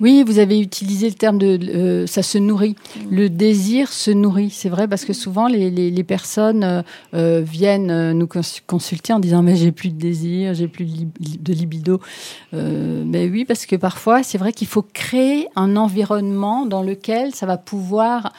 Speaker 2: Oui, vous avez utilisé le terme de euh, ça se nourrit. Mm. Le désir se nourrit, c'est vrai, parce que souvent les, les, les personnes euh, euh viennent nous consulter en disant mais j'ai plus de désir, j'ai plus de libido. Euh, mais oui, parce que parfois c'est vrai qu'il faut créer un environnement dans lequel ça va pouvoir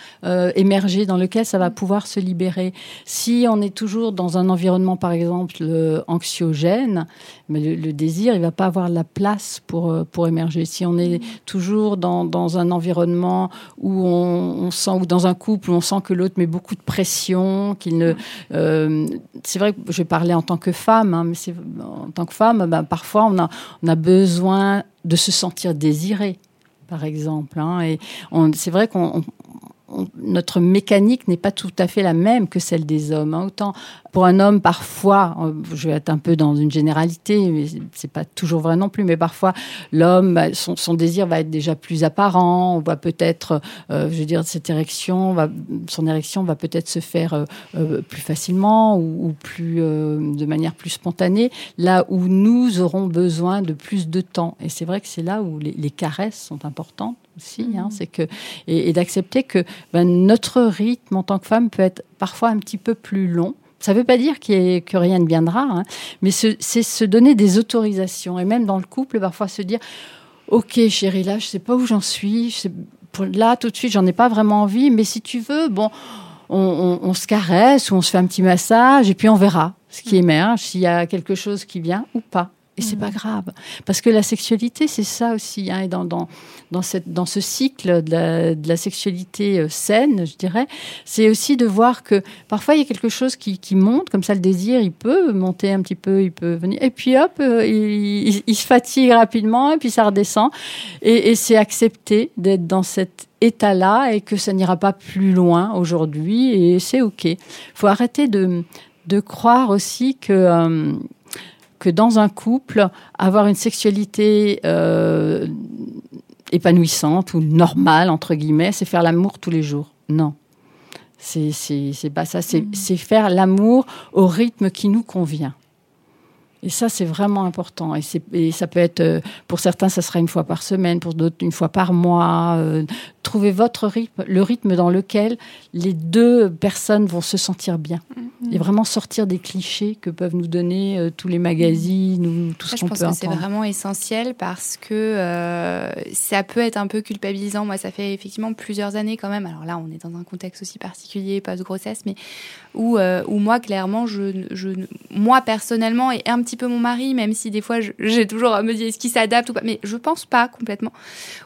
Speaker 2: émerger, dans lequel ça va pouvoir se libérer. Si on est toujours dans un environnement, par exemple, anxiogène, mais le, le, désir, il va pas avoir la place pour pour émerger. Si on est toujours dans, dans un environnement où on, sent, ou dans un couple où on sent que l'autre met beaucoup de pression, qu'il ne. Euh, c'est vrai que je parler en tant que femme, hein, mais en tant que femme, ben, parfois on a, on a besoin de se sentir désiré par exemple. Hein, et c'est vrai qu'on notre mécanique n'est pas tout à fait la même que celle des hommes. Hein. Autant pour un homme, parfois, euh, je vais être un peu dans une généralité, mais c'est pas toujours vrai non plus, mais parfois l'homme, bah, son, désir va être déjà plus apparent. On voit peut-être, euh, je veux dire, cette érection, va, son érection va peut-être se faire euh, euh plus facilement ou, plus euh, de manière plus spontanée. Là où nous aurons besoin de plus de temps. Et c'est vrai que c'est là où les caresses sont importantes aussi, hein, mmh. c'est que et, et d'accepter que ben, notre rythme en tant que femme peut être parfois un petit peu plus long. Ça ne veut pas dire qu que rien ne viendra, hein, mais c'est se donner des autorisations et même dans le couple, parfois se dire Ok, chérie, là, je ne sais pas où j'en suis. Je sais, pour, là, tout de suite, j'en ai pas vraiment envie, mais si tu veux, bon, on, on, on, se caresse ou on se fait un petit massage et puis on verra ce qui émerge, s'il y a quelque chose qui vient ou pas. Et c'est pas grave. Parce que la sexualité, c'est ça aussi. Hein, et dans, dans, dans, cette, dans ce cycle de la, de la sexualité euh, saine, je dirais, c'est aussi de voir que parfois il y a quelque chose qui, qui, monte, comme ça le désir, il peut monter un petit peu, il peut venir. Et puis hop, euh, il, il, il, se fatigue rapidement, et puis ça redescend. Et, et c'est accepter d'être dans cet état-là et que ça n'ira pas plus loin aujourd'hui. Et c'est OK. Il faut arrêter de, de croire aussi que. Euh, que dans un couple, avoir une sexualité euh, épanouissante ou normale, entre guillemets, c'est faire l'amour tous les jours. Non. C'est pas ça. C'est mmh. faire l'amour au rythme qui nous convient. Et ça, c'est vraiment important. Et, et, ça peut être, euh, pour certains, ça sera une fois par semaine, pour d'autres, une fois par mois. Euh, trouvez votre rythme, le rythme dans lequel les deux personnes vont se sentir bien. Mmh. Et vraiment sortir des clichés que peuvent nous donner euh, tous les magazines ou tout ça, ce qu'on peut entendre.
Speaker 3: Je pense que c'est vraiment essentiel parce que euh, ça peut être un peu culpabilisant. Moi, ça fait effectivement plusieurs années quand même. Alors là, on est dans un contexte aussi particulier, post-grossesse, mais où, euh, où moi, clairement, je, je, moi, personnellement, et un petit peu mon mari, même si des fois, j'ai toujours à me dire est-ce qu'il s'adapte ou pas, mais je pense pas complètement.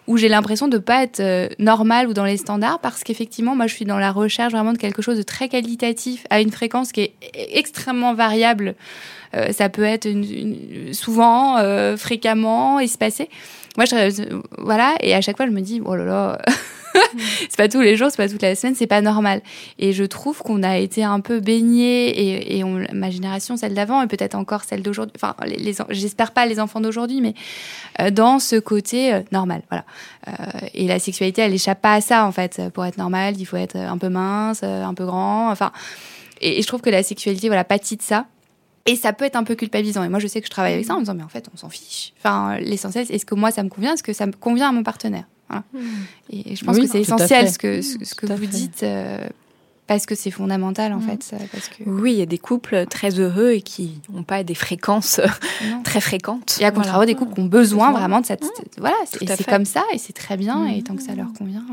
Speaker 3: Où j'ai l'impression de pas être euh, normal ou dans les standards parce qu'effectivement, moi, je suis dans la recherche vraiment de quelque chose de très qualitatif à une fréquence qui est extrêmement variable. Euh, ça peut être une, une, souvent, euh, fréquemment, espacé. Moi, je, voilà, et à chaque fois, je me dis, oh là là, c'est pas tous les jours, c'est pas toute la semaine, c'est pas normal. Et je trouve qu'on a été un peu baigné et, et on, ma génération, celle d'avant, et peut-être encore celle d'aujourd'hui, enfin, les, les j'espère pas les enfants d'aujourd'hui, mais euh, dans ce côté euh, normal, voilà. Euh, et la sexualité, elle échappe pas à ça, en fait. Pour être normal, il faut être un peu mince, un peu grand, enfin. Et, et je trouve que la sexualité, voilà, pâtit de ça. Et ça peut être un peu culpabilisant. Et moi, je sais que je travaille avec ça en me disant, mais en fait, on s'en fiche. Enfin, l'essentiel, est-ce que moi, ça me convient Est-ce que ça me convient à mon partenaire voilà. mmh. Et je pense oui, que c'est essentiel ce que, ce, ce que vous dites. Euh, parce que c'est fondamental en mmh. fait. Parce que...
Speaker 8: Oui, il y a des couples très heureux et qui n'ont pas des fréquences non. très fréquentes.
Speaker 3: Et à contrario, voilà. des couples qui ont besoin vraiment de cette. Mmh. Voilà, c'est comme ça et c'est très bien et tant que ça leur convient.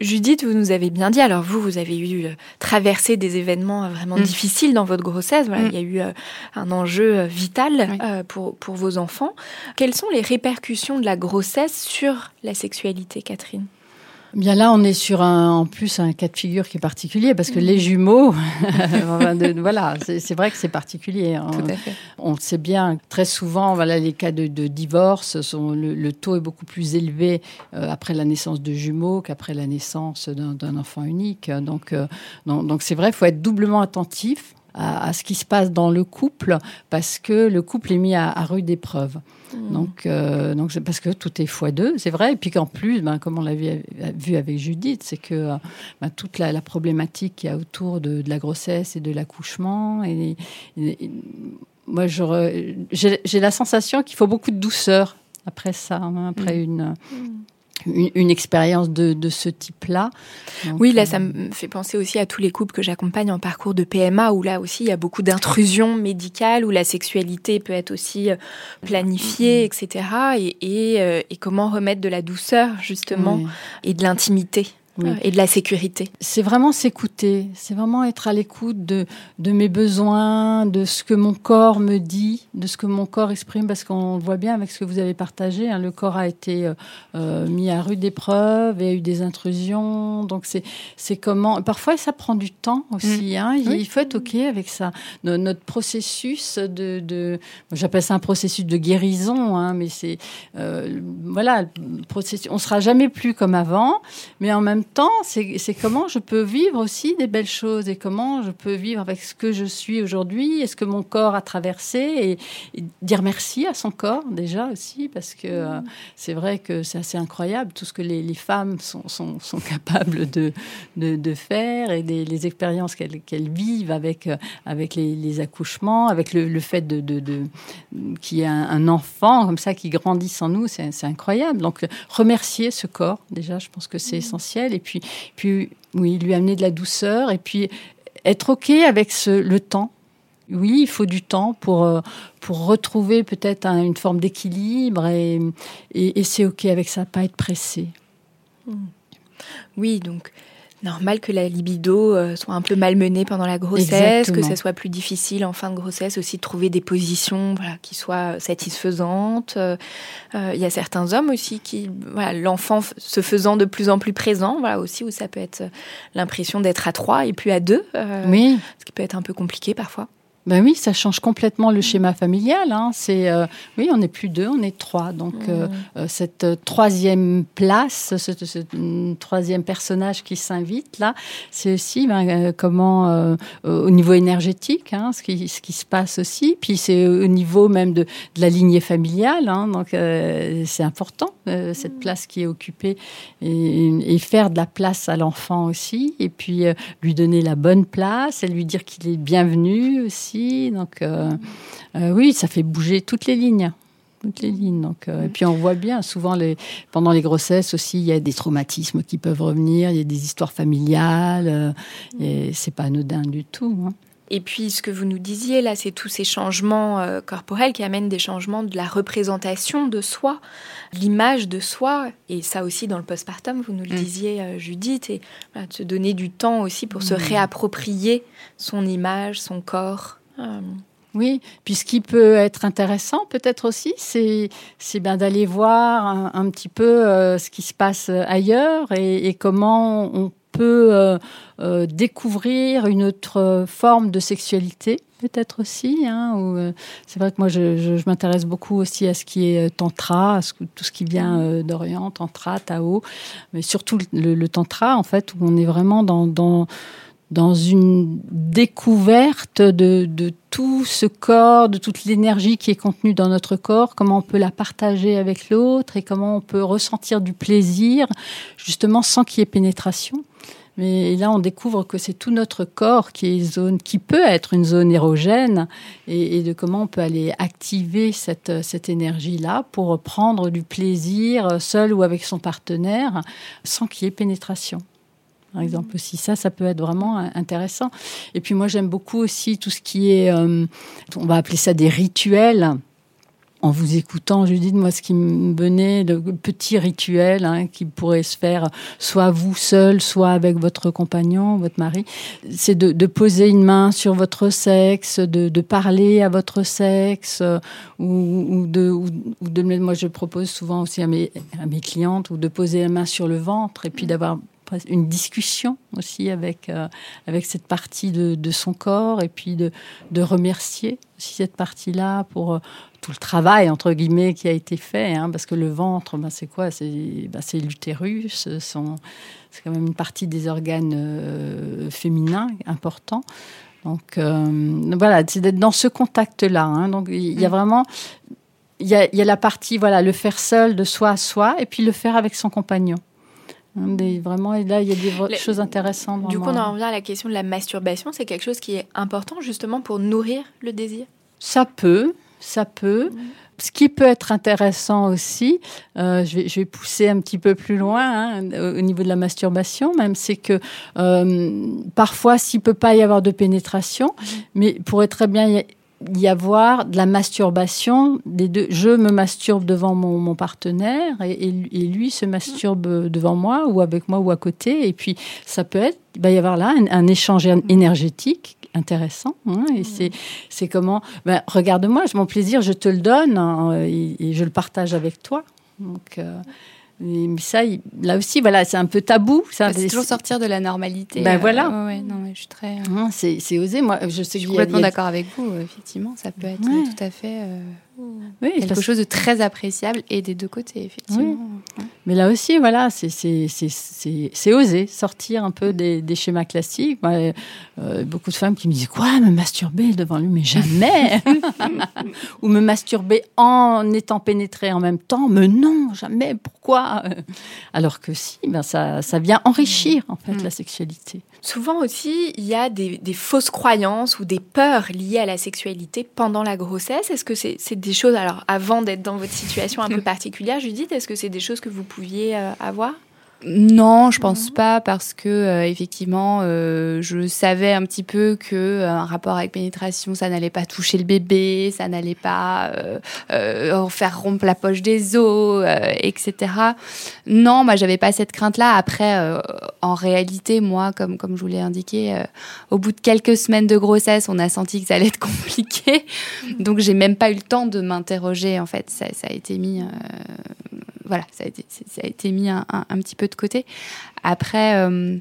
Speaker 8: Judith, vous nous avez bien dit, alors vous, vous avez eu euh, traversé des événements euh, vraiment difficiles dans votre grossesse. Voilà, il y a eu euh, un enjeu vital oui. euh, pour, pour vos enfants. Quelles sont les répercussions de la grossesse sur la sexualité, Catherine?
Speaker 2: Bien là, on est sur un, en plus un cas de figure qui est particulier parce que les jumeaux, voilà, c'est vrai que c'est particulier.
Speaker 3: Tout à fait.
Speaker 2: On sait bien très souvent, voilà, les cas de, divorce sont le, taux est beaucoup plus élevé euh, après la naissance de jumeaux qu'après la naissance d'un enfant unique. Donc, euh, donc c'est vrai, il faut être doublement attentif à, ce qui se passe dans le couple parce que le couple est mis à, rude épreuve. Mmh. Donc, euh, donc c'est parce que tout est fois deux, c'est vrai. Et puis qu'en plus, ben, comme on l'a vu, avec Judith, c'est que ben, toute la, problématique qu'il y a autour de, la grossesse et de l'accouchement. Et, moi, j'ai la sensation qu'il faut beaucoup de douceur après ça, hein, après mmh. une. Mmh une, expérience de, de, ce type-là.
Speaker 8: Oui, là, ça euh, me fait penser aussi à tous les couples que j'accompagne en parcours de PMA, où là aussi, il y a beaucoup d'intrusions médicales, où la sexualité peut être aussi euh, planifiée, etc. Et, et, euh, et, comment remettre de la douceur, justement, et de l'intimité et de la sécurité.
Speaker 2: C'est vraiment s'écouter, c'est vraiment être à l'écoute de, de mes besoins, de ce que mon corps me dit, de ce que mon corps exprime, parce qu'on voit bien avec ce que vous avez partagé, hein, le corps a été euh, euh, mis à rude épreuve et a eu des intrusions, donc c'est, c'est comment... Parfois, ça prend du temps aussi, mm. hein, il faut être OK avec ça. Notre processus de... de j'appelle ça un processus de guérison, hein, mais c'est... Euh, voilà, processus, on sera jamais plus comme avant, mais en même temps, c'est comment je peux vivre aussi des belles choses et comment je peux vivre avec ce que je suis aujourd'hui et ce que mon corps a traversé et, dire merci à son corps déjà aussi parce que euh, c'est vrai que c'est assez incroyable tout ce que les, femmes sont, sont, sont, capables de, de, faire et des, les expériences qu'elles vivent avec, euh, avec les, accouchements, avec le, fait de, de, qu'il y ait un, enfant comme ça qui grandisse en nous, c'est incroyable. Donc remercier ce corps déjà, je pense que c'est mmh. essentiel et puis, puis oui, lui amener de la douceur et puis être OK avec le temps. Oui, il faut du temps pour, euh, pour retrouver peut-être une forme d'équilibre et, et, c'est OK avec ça, pas être pressé.
Speaker 8: Oui, donc normal que la libido euh, soit un peu malmenée pendant la grossesse, que ce soit plus difficile en fin de grossesse aussi de trouver des positions voilà, qui soient satisfaisantes. Euh, euh, il y a certains hommes aussi qui, voilà, l'enfant se faisant de plus en plus présent, voilà aussi où ça peut être l'impression d'être à trois et plus à deux,
Speaker 2: oui.
Speaker 8: ce qui peut être un peu compliqué parfois.
Speaker 2: Ben oui, ça change complètement le schéma familial. Hein. C'est euh, oui, on n'est plus deux, on est trois. Donc euh, euh, cette troisième place, ce, troisième personnage qui s'invite là, c'est aussi ben, comment au niveau énergétique, hein, ce qui ce qui se passe aussi. Puis c'est au niveau même de, de la lignée familiale. Hein, donc c'est important cette place qui est occupée et, et, faire de la place à l'enfant aussi. Et puis lui donner la bonne place et lui dire qu'il est bienvenu aussi donc, euh, euh, oui, ça fait bouger toutes les lignes toutes les lignes. Donc, euh, et puis on voit bien, souvent les, pendant les grossesses aussi, il y a des traumatismes qui peuvent revenir, il y a des histoires familiales, et c'est pas anodin du tout. Hein.
Speaker 8: Et puis, ce que vous nous disiez là, c'est tous ces changements euh, corporels qui amènent des changements de la représentation de soi, l'image de soi. Et ça aussi, dans le postpartum, vous nous le mm. disiez, euh, Judith, et de se donner du temps aussi pour se mm. réapproprier son image, son corps.
Speaker 2: Euh. Oui, puis ce qui peut être intéressant peut-être aussi, c'est bien d'aller voir un, petit peu ce qui se passe ailleurs et, comment on peut euh, euh, découvrir une autre forme de sexualité peut-être aussi. Hein, euh, c'est vrai que moi, je, m'intéresse beaucoup aussi à ce qui est tantra, à tout ce qui vient d'Orient, tantra, Tao, mais surtout le, tantra, en fait, où on est vraiment dans, dans une découverte de, tout ce corps, de toute l'énergie qui est contenue dans notre corps, comment on peut la partager avec l'autre et comment on peut ressentir du plaisir, justement sans qu'il y ait pénétration. Mais là, on découvre que c'est tout notre corps qui est zone, qui peut être une zone érogène, et, de comment on peut aller activer cette, cette énergie-là pour prendre du plaisir seul ou avec son partenaire, sans qu'il y ait pénétration. Par exemple aussi, ça, ça peut être vraiment intéressant. Et puis moi, j'aime beaucoup aussi tout ce qui est, euh, on va appeler ça des rituels en vous écoutant, Judith, moi, ce qui me venait, de petits rituels hein, qui pourraient se faire soit vous seul, soit avec votre compagnon, votre mari, c'est de, poser une main sur votre sexe, de, parler à votre sexe, ou, de, ou, de, moi, je propose souvent aussi à mes, à mes clientes, ou de poser la main sur le ventre et puis d'avoir une discussion aussi avec, euh, avec cette partie de, de, son corps et puis de, de remercier aussi cette partie-là pour euh, tout le travail, entre guillemets, qui a été fait. Hein, parce que le ventre, ben, c'est quoi? C'est ben, l'utérus, c'est quand même une partie des organes euh, féminins importants. Donc voilà, c'est d'être dans ce contact-là. Hein, donc il y a mm. vraiment il y, a, il y, a, la partie, voilà, le faire seul de soi à soi, et puis le faire avec son compagnon. Hein, vraiment, et là, il y a des choses intéressantes.
Speaker 8: Du coup, on en revient à la question de la masturbation. C'est quelque chose qui est important justement pour nourrir le désir
Speaker 2: Ça peut, ça peut. Ce qui peut être intéressant aussi, euh, je, vais, je, vais, pousser un petit peu plus loin hein, au niveau de la masturbation, même, c'est que euh, parfois, s'il peut pas y avoir de pénétration, mm. mais pourrait très bien y avoir de la masturbation des deux. Je me masturbe devant mon, partenaire et, lui se masturbe devant moi ou avec moi ou à côté. Et puis ça peut être, il va y avoir là un, échange énergétique intéressant. Hein, et c'est, c'est comment, ben, regarde-moi, mon plaisir, je te le donne hein, et, je le partage avec toi. Donc, euh, mais ça, là aussi, voilà, c'est un peu tabou.
Speaker 3: Ça, c'est toujours sortir de la normalité.
Speaker 2: Ben voilà.
Speaker 3: non, je suis très.
Speaker 2: Euh, c'est osé. Moi, je sais.
Speaker 3: Je suis complètement d'accord avec vous. Effectivement, ça peut être tout à fait. Euh, oui, quelque chose de très appréciable et des deux côtés, effectivement.
Speaker 2: Mais là aussi, voilà, c'est osé sortir un peu des, schémas classiques. Euh, beaucoup de femmes qui me disent quoi, me masturber devant lui, mais jamais. Ou me masturber en étant pénétrée en même temps, mais non, jamais. Pourquoi? Alors que si, ben ça, ça vient enrichir en fait mm. la sexualité.
Speaker 8: Souvent aussi, il y a des, fausses croyances ou des peurs liées à la sexualité pendant la grossesse. Est-ce que c'est des choses, alors avant d'être dans votre situation un peu particulière, Judith, est-ce que c'est des choses que vous pouviez euh, avoir?
Speaker 3: Non, je pense pas parce que euh, effectivement, euh, je savais un petit peu que euh, un rapport avec pénétration, ça n'allait pas toucher le bébé, ça n'allait pas faire rompre la poche des os, etc. Non, moi j'avais pas cette crainte-là. Après, en réalité, moi, comme comme je vous l'ai indiqué, au bout de quelques semaines de grossesse, on a senti que ça allait être compliqué. Donc j'ai même pas eu le temps de m'interroger. En fait, ça, ça a été mis voilà, ça a été, ça a été mis un, petit peu de côté. Après. Euh,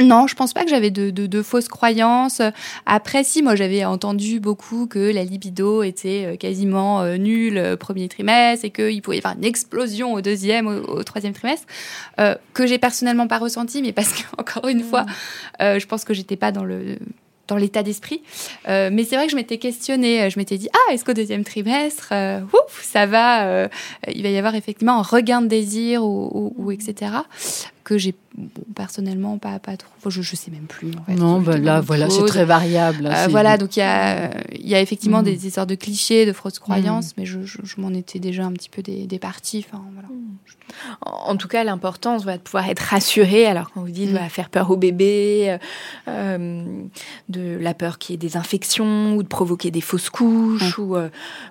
Speaker 3: non, je pense pas que j'avais de, fausses croyances. Après, si, moi, j'avais entendu beaucoup que la libido était euh, quasiment euh, nulle au premier trimestre et qu'il pouvait y avoir une explosion au deuxième, au, troisième trimestre, que j'ai personnellement pas ressenti, mais parce qu'encore une fois, je pense que j'étais pas dans le dans l'état d'esprit. Euh, mais c'est vrai que je m'étais questionnée. Je m'étais dit, ah, est-ce qu'au deuxième trimestre, euh, ouf, ça va, euh, il va y avoir effectivement un regain de désir ou, ou etc que j'ai personnellement pas, pas trop. Je, je sais même plus. En fait,
Speaker 2: non, bah là, voilà, c'est très variable.
Speaker 3: Euh, voilà, donc il y a, y a effectivement mm. des, des, sortes de clichés, de fausses croyances, mm. mais je, je, m'en étais déjà un petit peu des, des parties. Enfin, voilà.
Speaker 8: En tout cas, l'importance va de pouvoir être rassuré. Alors, quand vous dites va faire peur au bébé, euh, euh, de la peur qu'il y ait des infections ou de provoquer des fausses couches, ou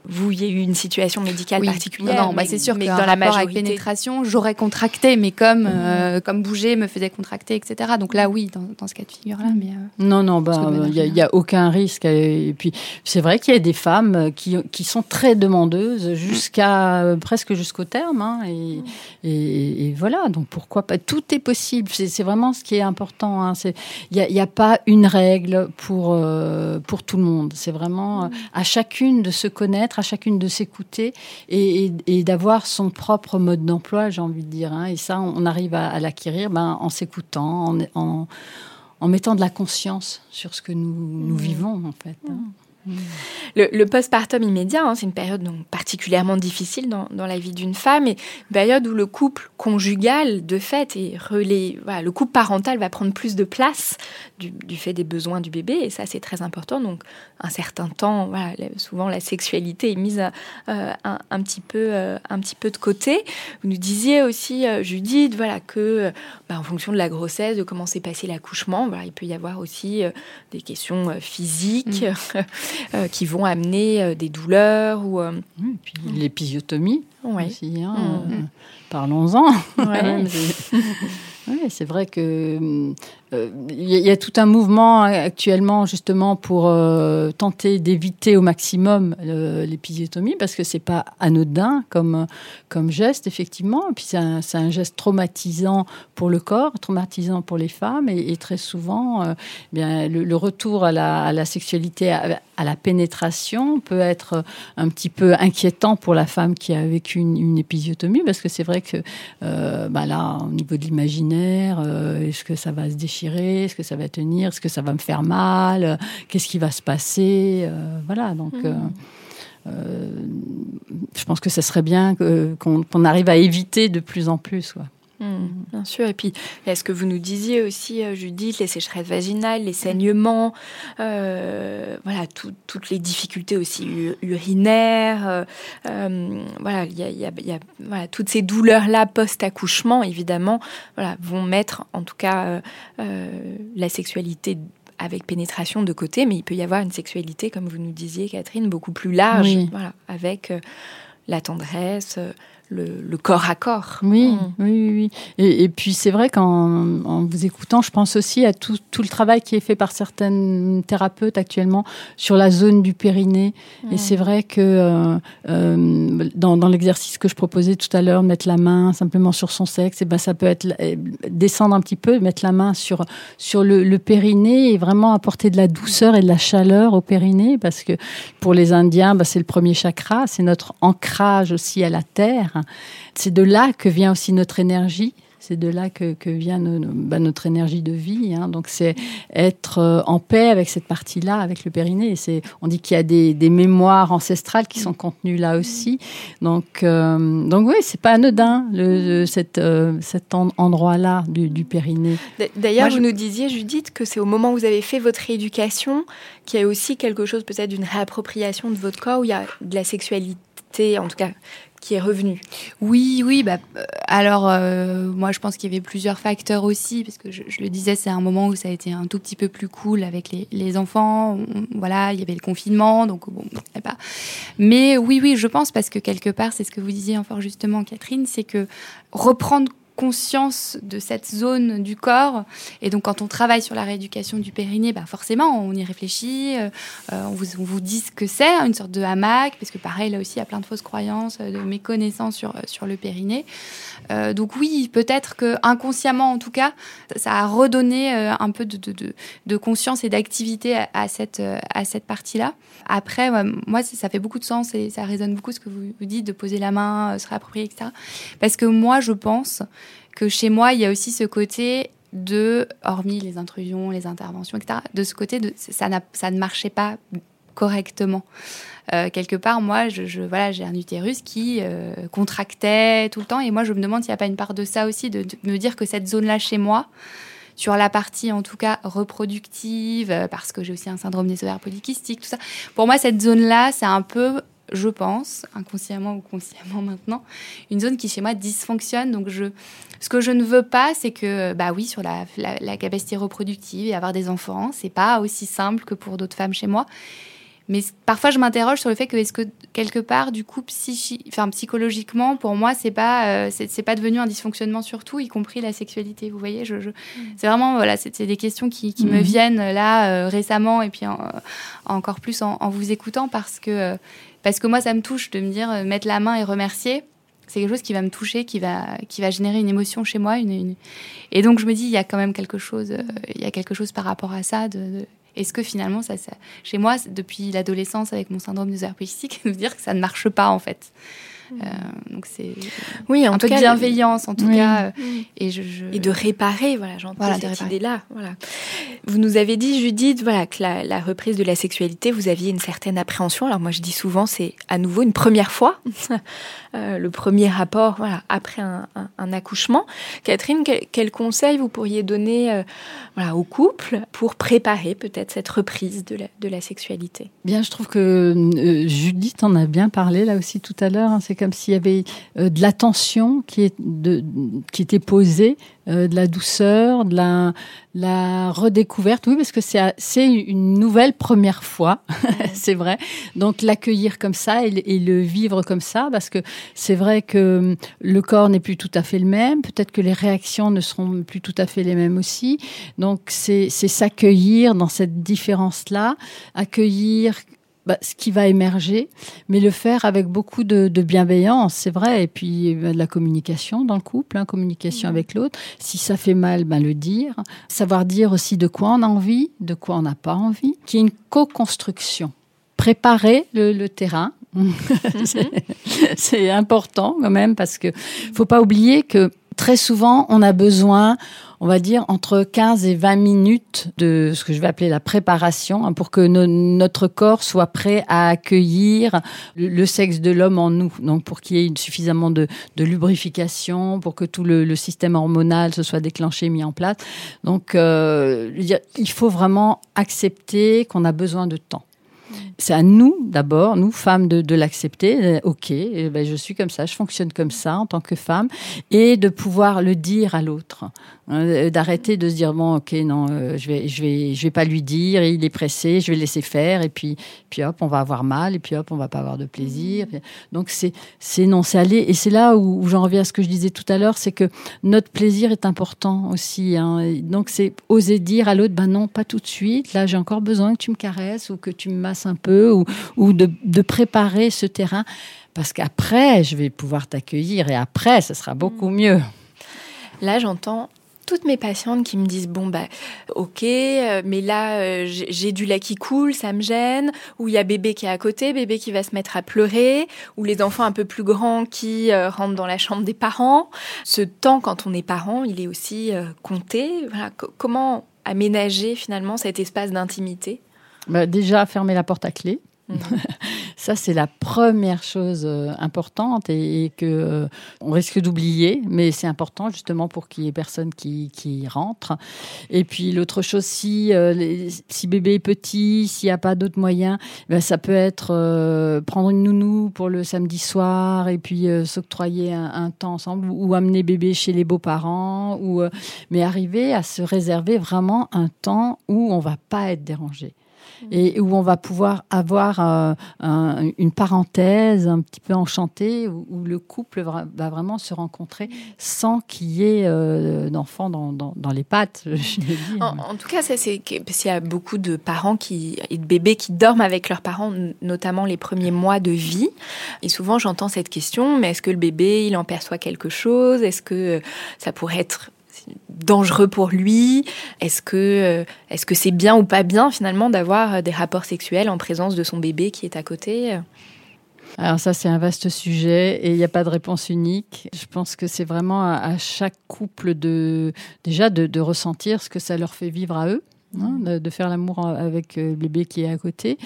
Speaker 8: vous, il y a eu une situation médicale particulière.
Speaker 3: Non, bah, c'est sûr que dans la majorité... avec pénétration, j'aurais contracté, mais comme mm comme bouger me faisait contracter, etc. Donc là, oui, dans, ce cas de figure-là. Mais
Speaker 2: euh, non, non, bah, il n'y a, aucun risque. Et puis, c'est vrai qu'il y a des femmes qui, qui sont très demandeuses jusqu'à euh, presque jusqu'au terme. Hein, et, et, voilà. Donc pourquoi pas? Tout est possible. C'est vraiment ce qui est important. Hein. Il n'y a, a, pas une règle pour euh, pour tout le monde. C'est vraiment à chacune de se connaître, à chacune de s'écouter et, et d'avoir son propre mode d'emploi, j'ai envie de dire. Hein. Et ça, on arrive à, à l'acquérir ben, en s'écoutant, en, en, mettant de la conscience sur ce que nous, nous mmh. vivons, en fait. Hein. Mmh.
Speaker 8: Le, le postpartum immédiat, hein, c'est une période donc, particulièrement difficile dans, dans la vie d'une femme et une période où le couple conjugal, de fait, et relais, voilà, le couple parental va prendre plus de place du, du, fait des besoins du bébé et ça, c'est très important. Donc, un certain temps, voilà, souvent la sexualité est mise euh, un, un, petit peu, euh, un petit peu de côté. Vous nous disiez aussi, euh, Judith, voilà, que bah, en fonction de la grossesse, de comment s'est passé l'accouchement, voilà, il peut y avoir aussi des questions physiques. Mmh. qui vont amener des douleurs ou.
Speaker 2: Oui, puis l'épisiotomie aussi. hein, euh, Parlons-en.
Speaker 8: Ouais.
Speaker 2: C'est- Oui, c'est vrai que euh, il y, a- il y a tout un mouvement actuellement justement pour euh, tenter d'éviter au maximum euh, l'épisiotomie parce que c'est pas anodin comme comme geste effectivement. Puis c'est un, un geste traumatisant pour le corps, traumatisant pour les femmes et, très souvent, euh, bien le, retour à la, sexualité, à, la pénétration peut être un petit peu inquiétant pour la femme qui a vécu une, une épisiotomie parce que c'est vrai que euh, bah là, au niveau de l'imaginaire, euh, est-ce que ça va se déchirer, est-ce que ça va tenir, est-ce que ça va me faire mal, euh, qu'est-ce qui va se passer, euh, voilà. Donc, euh, euh, je pense que ça serait bien qu'on arrive à éviter de plus en plus. Quoi.
Speaker 8: Hmm, bien sûr. Et puis, il y a ce que vous nous disiez aussi, euh, Judith, les sécheresses vaginales, les saignements, euh, voilà, tout- toutes les difficultés aussi urinaires. euh, voilà, il y a, il y a- il y a- voilà, toutes ces douleurs-là post-accouchement, évidemment, voilà, vont mettre, en tout cas, euh, la sexualité avec pénétration de côté, mais il peut y avoir une sexualité, comme vous nous disiez, Catherine, beaucoup plus large,
Speaker 2: Oui.
Speaker 8: voilà, avec la tendresse, le, le corps à corps.
Speaker 2: Oui,
Speaker 8: Mm.
Speaker 2: oui, oui. oui. Et, et puis c'est vrai qu'en en vous écoutant, je pense aussi à tout, tout le travail qui est fait par certaines thérapeutes actuellement sur la zone du périnée. Et c'est vrai que euh, euh, dans, dans l'exercice que je proposais tout à l'heure, mettre la main simplement sur son sexe, et ben ça peut être euh, descendre un petit peu, mettre la main sur sur le, le périnée et vraiment apporter de la douceur et de la chaleur au périnée, parce que pour les Indiens, ben, c'est le premier chakra, c'est notre ancrage aussi à la terre. C'est de là que vient aussi notre énergie. C'est de là que, que vient no- no- bah, notre énergie de vie. hein. Donc c'est être euh, en paix avec cette partie-là, avec le périnée. C'est, on dit qu'il y a des, des mémoires ancestrales qui sont contenues là aussi. Donc, euh, donc oui, c'est pas anodin le, le- cet, euh, cet en- endroit-là du, du périnée.
Speaker 8: D'ailleurs, vous
Speaker 3: je-
Speaker 8: nous disiez, Judith, que c'est au moment où vous avez fait votre rééducation qu'il y a aussi quelque chose, peut-être d'une réappropriation de votre corps, où il y a de la sexualité, en tout cas, qui est revenue.
Speaker 3: Oui, oui. Bah, euh, alors, euh, moi, je pense qu'il y avait plusieurs facteurs aussi, parce que je, le disais, c'est un moment où ça a été un tout petit peu plus cool avec les, enfants. Voilà, il y avait le confinement, donc bon, pas. Mais oui, oui, je pense parce que quelque part, c'est ce que vous disiez fort justement, Catherine, c'est que reprendre conscience de cette zone du corps. Et donc, quand on travaille sur la rééducation du périnée, bah forcément, on y réfléchit, euh, euh, on, vous, on vous dit ce que c'est, une sorte de hamac, parce que pareil, là aussi, il y a plein de fausses croyances, euh, de méconnaissances sur, sur le périnée. Donc oui, peut-être que inconsciemment, en tout cas, ça a redonné un peu de, de, de, conscience et d'activité à, cette, à cette partie-là. Après, moi, ça, ça fait beaucoup de sens et ça résonne beaucoup ce que vous, vous dites, de poser la main, se réapproprier, etc. Parce que moi, je pense que chez moi, il y a aussi ce côté de, hormis les intrusions, les interventions, etc., de ce côté de ça, ne marchait pas correctement. Euh, quelque part, moi, je, voilà, j'ai un utérus qui euh, contractait tout le temps, et moi, je me demande s'il n'y a pas une part de ça aussi, de, me dire que cette zone-là chez moi, sur la partie en tout cas reproductive, euh, parce que j'ai aussi un syndrome des ovaires polykystiques, tout ça. Pour moi, cette zone-là, c'est un peu, je pense, inconsciemment ou consciemment maintenant, une zone qui chez moi dysfonctionne. Donc, je, ce que je ne veux pas, c'est que, bah oui, sur la, la, capacité reproductive et avoir des enfants, c'est pas aussi simple que pour d'autres femmes chez moi. Mais parfois, je m'interroge sur le fait que est-ce que quelque part, du coup, psychi... enfin, psychologiquement, pour moi, c'est pas, euh, c'est pas devenu un dysfonctionnement surtout, y compris la sexualité. Vous voyez, je, je... c'est vraiment voilà, c'est des questions qui, qui me
Speaker 2: Mhm.
Speaker 3: viennent là euh, récemment et puis en- encore plus en, en vous écoutant parce que euh, parce que moi, ça me touche de me dire euh, mettre la main et remercier. C'est quelque chose qui va me toucher, qui va, qui va générer une émotion chez moi. Une, une- Et donc, je me dis, il y a quand même quelque chose, euh, il y a quelque chose par rapport à ça. De, de- Est-ce que finalement, ça, chez moi, depuis l'adolescence, avec mon syndrome de dire que ça ne marche pas, en fait? Euh, donc, c'est
Speaker 8: Oui, en
Speaker 3: un
Speaker 8: tout
Speaker 3: peu de
Speaker 8: cas,
Speaker 3: bienveillance, en tout
Speaker 2: Oui.
Speaker 3: cas. euh. Et, je, je-
Speaker 8: Et de réparer, voilà, j'entends
Speaker 3: Voilà,
Speaker 8: cette
Speaker 3: réparer.
Speaker 8: idée-là. Voilà. Vous nous avez dit, Judith, voilà, que la, la reprise de la sexualité, vous aviez une certaine appréhension. Alors moi, je dis souvent, c'est à nouveau une première fois, Euh, le premier rapport, voilà, après un, un- un accouchement. Catherine, quel, quel conseil vous pourriez donner, euh, voilà, au couple pour préparer peut-être cette reprise de la, de la sexualité?
Speaker 2: Bien, je trouve que euh, Judith en a bien parlé là aussi tout à l'heure. hein. c'est comme s'il y avait euh, de l'attention qui, est qui était posée, euh, de la douceur, de la, redécouverte. Oui, parce que c'est c'est une nouvelle première fois, c'est vrai. Donc l'accueillir comme ça et, et, le vivre comme ça, parce que c'est vrai que hum, le corps n'est plus tout à fait le même. Peut-être que les réactions ne seront plus tout à fait les mêmes aussi. Donc c'est s'accueillir dans cette différence-là, accueillir bah, ce qui va émerger, mais le faire avec beaucoup de, de bienveillance, c'est vrai, et puis bah, de la communication dans le couple, hein, communication avec l'autre. Si ça fait mal, ben, le dire. Savoir dire aussi de quoi on a envie, de quoi on n'a pas envie, qui est une co-construction. Préparer le, le terrain, c'est important quand même parce que faut pas oublier que très souvent on a besoin on va dire, entre 15 et 20 minutes de ce que je vais appeler la préparation hein, pour que notre corps soit prêt à accueillir le, sexe de l'homme en nous. Donc, pour qu'il y ait suffisamment de, lubrification, pour que tout le, le, système hormonal se soit déclenché, mis en place. Donc, euh, il faut vraiment accepter qu'on a besoin de temps. C'est à nous, d'abord, nous, femmes, de, de l'accepter. Euh, ok, eh ben, je suis comme ça, je fonctionne comme ça en tant que femme. Et de pouvoir le dire à l'autre. Hein, euh, d'arrêter de se dire, bon, ok, non, euh, je vais, je vais, je vais pas lui dire, il est pressé, je vais laisser faire. Et puis, puis hop, on va avoir mal. Et puis hop, on va pas avoir de plaisir. Donc, c'est, c'est non, c'est aller. Et c'est là où, où j'en reviens à ce que je disais tout à l'heure, c'est que notre plaisir est important aussi. Hein. Donc, c'est oser dire à l'autre, ben non, pas tout de suite. Là, j'ai encore besoin que tu me caresses ou que tu me masses un peu ou, ou de, de préparer ce terrain. Parce qu'après, je vais pouvoir t'accueillir et après, ce sera beaucoup mieux.
Speaker 8: Là, j'entends toutes mes patientes qui me disent bon bah ok euh, mais là euh, j'ai du lait qui coule ça me gêne ou il y a bébé qui est à côté bébé qui va se mettre à pleurer ou les enfants un peu plus grands qui euh, rentrent dans la chambre des parents. Ce temps quand on est parent il est aussi compté. Voilà, comment aménager finalement cet espace d'intimité?
Speaker 2: Bah, déjà fermer la porte à clé. Ça, c'est la première chose euh, importante et, que euh, on risque d'oublier, mais c'est important justement pour qu'il y ait personne qui, qui rentre. Et puis l'autre chose, si, euh, si bébé est petit, s'il n'y a pas d'autres moyens, ben, ça peut être prendre une nounou pour le samedi soir et puis s'octroyer un, temps ensemble ou, amener bébé chez les beaux-parents, ou mais arriver à se réserver vraiment un temps où on va pas être dérangé et où on va pouvoir avoir euh, un, une parenthèse un petit peu enchantée où, le couple va vraiment se rencontrer sans qu'il y ait euh, d'enfants dans, dans, les pattes. Je
Speaker 8: en, en, tout cas, ça c'est parce qu'il y a beaucoup de parents qui et de bébés qui dorment avec leurs parents, notamment les premiers mois de vie. Et souvent, j'entends cette question mais est-ce que le bébé il en perçoit quelque chose? Est-ce que ça pourrait être dangereux pour lui. Est-ce que euh, est-ce que c'est bien ou pas bien finalement d'avoir euh, des rapports sexuels en présence de son bébé qui est à côté?
Speaker 2: Alors ça, c'est un vaste sujet et il n'y a pas de réponse unique. Je pense que c'est vraiment à, chaque couple de déjà de, ressentir ce que ça leur fait vivre à eux, hein, de, de, faire l'amour avec euh, le bébé qui est à côté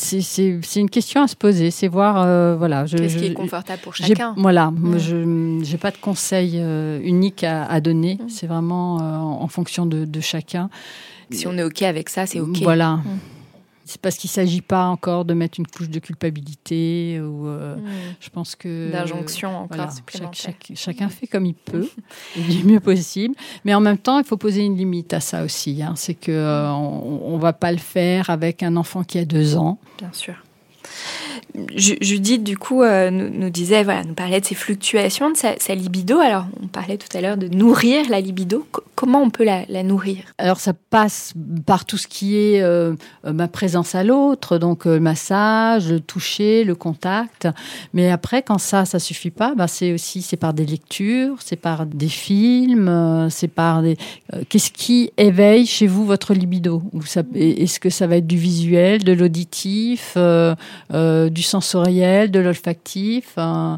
Speaker 2: c'est une question à se poser. C'est voir, euh, voilà.
Speaker 8: Qu'est-ce qui est confortable pour chacun
Speaker 2: Voilà, mmh. je n'ai pas de conseil euh, unique à, à donner. Mmh. C'est vraiment euh, en fonction de, de, chacun.
Speaker 8: Si on est OK avec ça, c'est OK.
Speaker 2: Voilà. Mmh. C'est parce qu'il ne s'agit pas encore de mettre une couche de culpabilité ou euh, mmh. je pense que
Speaker 8: d'injonction encore voilà,
Speaker 2: chaque, chaque, chacun fait comme il peut du mieux possible, mais en même temps il faut poser une limite à ça aussi. Hein. C'est que euh, on, on va pas le faire avec un enfant qui a deux ans.
Speaker 8: Bien sûr. Judith, du coup, euh, nous, disait, voilà, nous parlait de ces fluctuations, de sa, libido. Alors, on parlait tout à l'heure de nourrir la libido. Comment on peut la, nourrir?
Speaker 2: Alors, ça passe par tout ce qui est euh, ma présence à l'autre, donc euh, le massage, le toucher, le contact. Mais après, quand ça, ça suffit pas, bah, c'est aussi c'est par des lectures, c'est par des films, c'est par des. Qu'est-ce qui éveille chez vous votre libido? Est-ce que ça va être du visuel, de l'auditif, sensoriel, de l'olfactif. Euh,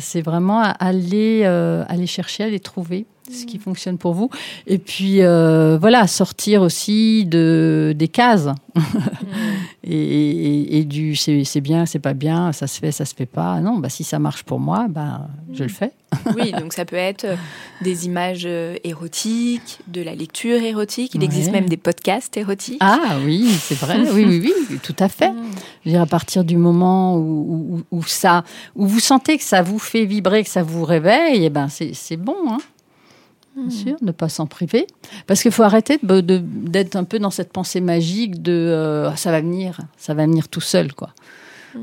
Speaker 2: c'est vraiment aller, euh, aller chercher, aller trouver. Ce qui fonctionne pour vous. Et puis euh, voilà, sortir aussi de des cases et, et- et du c'est bien, c'est pas bien, ça se fait, ça se fait pas. Non, bah si ça marche pour moi, bah je le fais.
Speaker 8: Oui, donc ça peut être euh, des images euh, érotiques, de la lecture érotique. Il existe même des podcasts érotiques.
Speaker 2: Ah oui, c'est vrai. Oui, oui, oui, tout à fait. Je veux dire, à partir du moment où, où, où ça, où vous sentez que ça vous fait vibrer, que ça vous réveille, eh ben c'est c'est bon, hein. Bien sûr, ne pas s'en priver. Parce qu'il faut arrêter de- de- d'être un peu dans cette pensée magique de euh, ça va venir, ça va venir tout seul, quoi.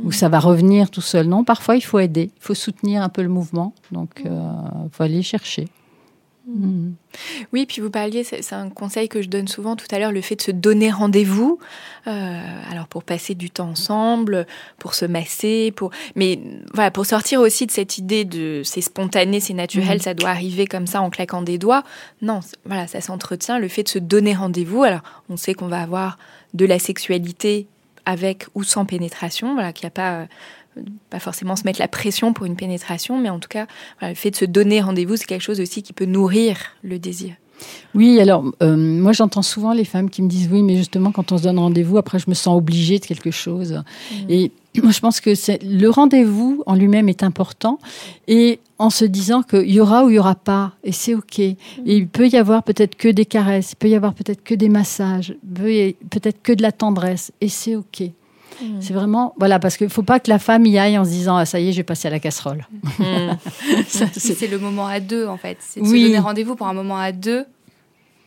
Speaker 2: Ou ça va revenir tout seul. Non, parfois il faut aider, il faut soutenir un peu le mouvement. Donc, il faut aller chercher. Mhm.
Speaker 8: Oui, puis vous parliez, c'est un conseil que je donne souvent tout à l'heure, le fait de se donner rendez-vous. euh, alors pour passer du temps ensemble, pour se masser, pour mais voilà, pour sortir aussi de cette idée de c'est spontané, c'est naturel,
Speaker 2: Mhm.
Speaker 8: ça doit arriver comme ça en claquant des doigts. Non, voilà, ça s'entretient. Le fait de se donner rendez-vous. Alors on sait qu'on va avoir de la sexualité avec ou sans pénétration, voilà, qu'il n'y a pas pas forcément se mettre la pression pour une pénétration, mais en tout cas, voilà, le fait de se donner rendez-vous, c'est quelque chose aussi qui peut nourrir le désir.
Speaker 2: Oui, alors euh, moi j'entends souvent les femmes qui me disent oui, mais justement quand on se donne rendez-vous, après je me sens obligée de quelque chose. Et moi je pense que le rendez-vous en lui-même est important et en se disant qu'il y aura ou il y aura pas et c'est ok. Et il peut y avoir peut-être que des caresses, il peut y avoir peut-être que des massages, peut-être que de la tendresse et c'est ok. C'est vraiment voilà parce qu'il faut pas que la femme y aille en se disant ah, ça y est j'ai passé à la casserole. Ça,
Speaker 3: C'est le moment à deux, en fait. C'est de
Speaker 2: Oui.
Speaker 3: se donner rendez-vous pour un moment à deux,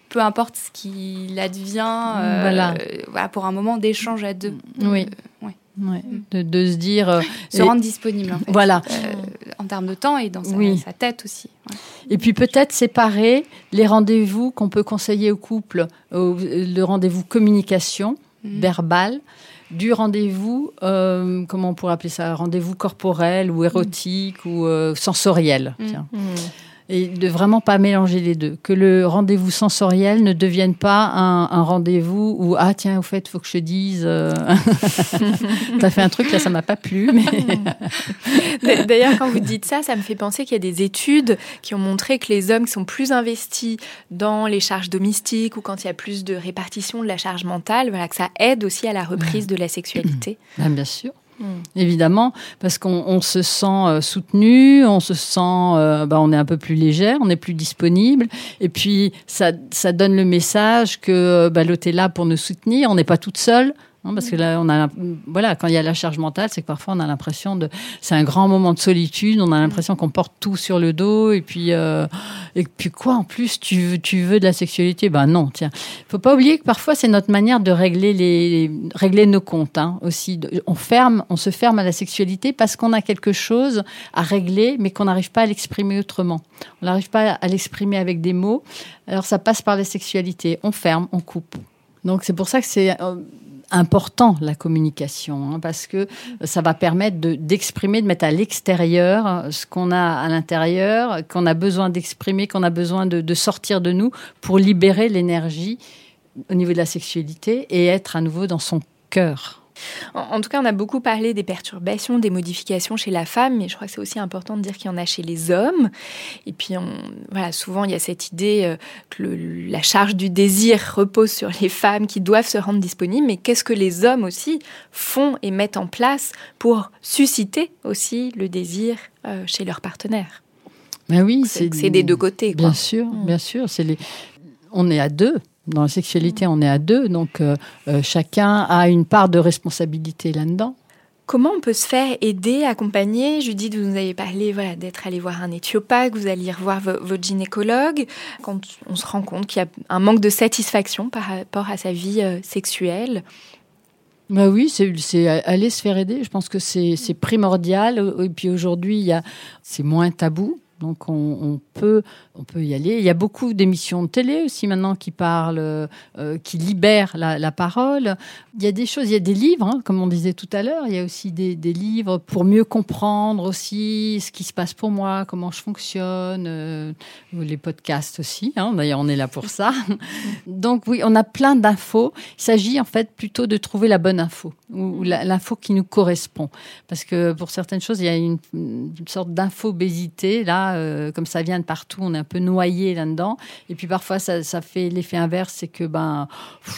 Speaker 3: peu importe ce qu'il advient, euh,
Speaker 2: Voilà.
Speaker 3: euh, voilà, pour un moment d'échange à deux.
Speaker 2: Oui.
Speaker 3: Euh, ouais.
Speaker 2: ouais, de, de se dire euh,
Speaker 3: Se
Speaker 2: et-
Speaker 3: rendre disponible, en fait.
Speaker 2: voilà
Speaker 3: Euh, en termes de temps et dans sa,
Speaker 2: Oui.
Speaker 3: sa tête aussi. Ouais.
Speaker 2: Et puis peut-être séparer les rendez-vous qu'on peut conseiller au couple, le rendez-vous communication
Speaker 3: Mhm.
Speaker 2: verbal, du rendez-vous, euh, comment on pourrait appeler ça, rendez-vous corporel ou érotique ou euh, sensoriel.
Speaker 3: Mhm.
Speaker 2: tiens. Et de vraiment pas mélanger les deux. Que le rendez-vous sensoriel ne devienne pas un, un rendez-vous où, ah tiens, au fait, faut que je dise, euh, t'as fait un truc, là, ça m'a pas plu, mais
Speaker 8: D'ailleurs, quand vous dites ça, ça me fait penser qu'il y a des études qui ont montré que les hommes qui sont plus investis dans les charges domestiques ou quand il y a plus de répartition de la charge mentale, voilà, que ça aide aussi à la reprise de la sexualité.
Speaker 2: Ben, bien sûr.
Speaker 8: Mm.
Speaker 2: Évidemment, parce qu'on on se sent euh, soutenu, on se sent, euh, bah, on est un peu plus légère, on est plus disponible, et puis ça, ça donne le message que euh, bah, l'autre est là pour nous soutenir, on n'est pas toute seule. Hein, parce que là, on a, voilà, quand il y a la charge mentale, c'est que parfois on a l'impression de, c'est un grand moment de solitude, on a l'impression qu'on porte tout sur le dos, et puis, euh, et puis quoi, en plus, tu veux, tu veux de la sexualité? Ben non, tiens. Faut pas oublier que parfois c'est notre manière de régler les, régler nos comptes, hein, aussi. On ferme, on se ferme à la sexualité parce qu'on a quelque chose à régler, mais qu'on n'arrive pas à l'exprimer autrement. On n'arrive pas à l'exprimer avec des mots. Alors ça passe par la sexualité. On ferme, on coupe. Donc c'est pour ça que c'est euh, important la communication, hein, parce que ça va permettre de- d'exprimer, de, mettre à l'extérieur euh, ce qu'on a à l'intérieur, qu'on a besoin d'exprimer, qu'on a besoin de, de sortir de nous pour libérer l'énergie au niveau de la sexualité et être à nouveau dans son cœur.
Speaker 8: En, en tout cas, on a beaucoup parlé des perturbations, des modifications chez la femme, mais je crois que c'est aussi important de dire qu'il y en a chez les hommes. Et puis, on, voilà, souvent, il y a cette idée euh, que le- la charge du désir repose sur les femmes qui doivent se rendre disponibles, mais qu'est-ce que les hommes aussi font et mettent en place pour susciter aussi le désir euh, chez leur partenaire
Speaker 2: Ben oui,
Speaker 8: C'est des deux côtés. Quoi.
Speaker 2: Bien sûr,
Speaker 8: Mm.
Speaker 2: bien sûr. C'est les... On est à deux. Dans la sexualité, on est à deux. Donc, euh, euh, chacun a une part de responsabilité là-dedans.
Speaker 8: Comment on peut se faire aider, accompagner? Judith, vous nous avez parlé voilà, d'être allé voir un éthiopathe, vous alliez revoir vo- votre gynécologue. Quand on se rend compte qu'il y a un manque de satisfaction par rapport à sa vie euh, sexuelle,
Speaker 2: Bah oui, c'est aller se faire aider. Je pense que c'est c'est primordial. Et puis aujourd'hui, il y a c'est moins tabou. Donc on, peut on peut y aller. Il y a beaucoup d'émissions de télé aussi maintenant qui parlent, euh, qui libèrent la, parole. Il y a des choses, il y a des livres, hein, comme on disait tout à l'heure. Il y a aussi des, livres pour mieux comprendre aussi ce qui se passe pour moi, comment je fonctionne. euh, les podcasts aussi. Hein, D'ailleurs, on est là pour ça. Donc oui, on a plein d'infos. Il s'agit en fait plutôt de trouver la bonne info ou l'info qui nous correspond. Parce que pour certaines choses, il y a une, une sorte d'infobésité là euh, comme ça vient de partout, on est un peu noyé là-dedans. Et puis parfois, ça, fait l'effet inverse, c'est que ben,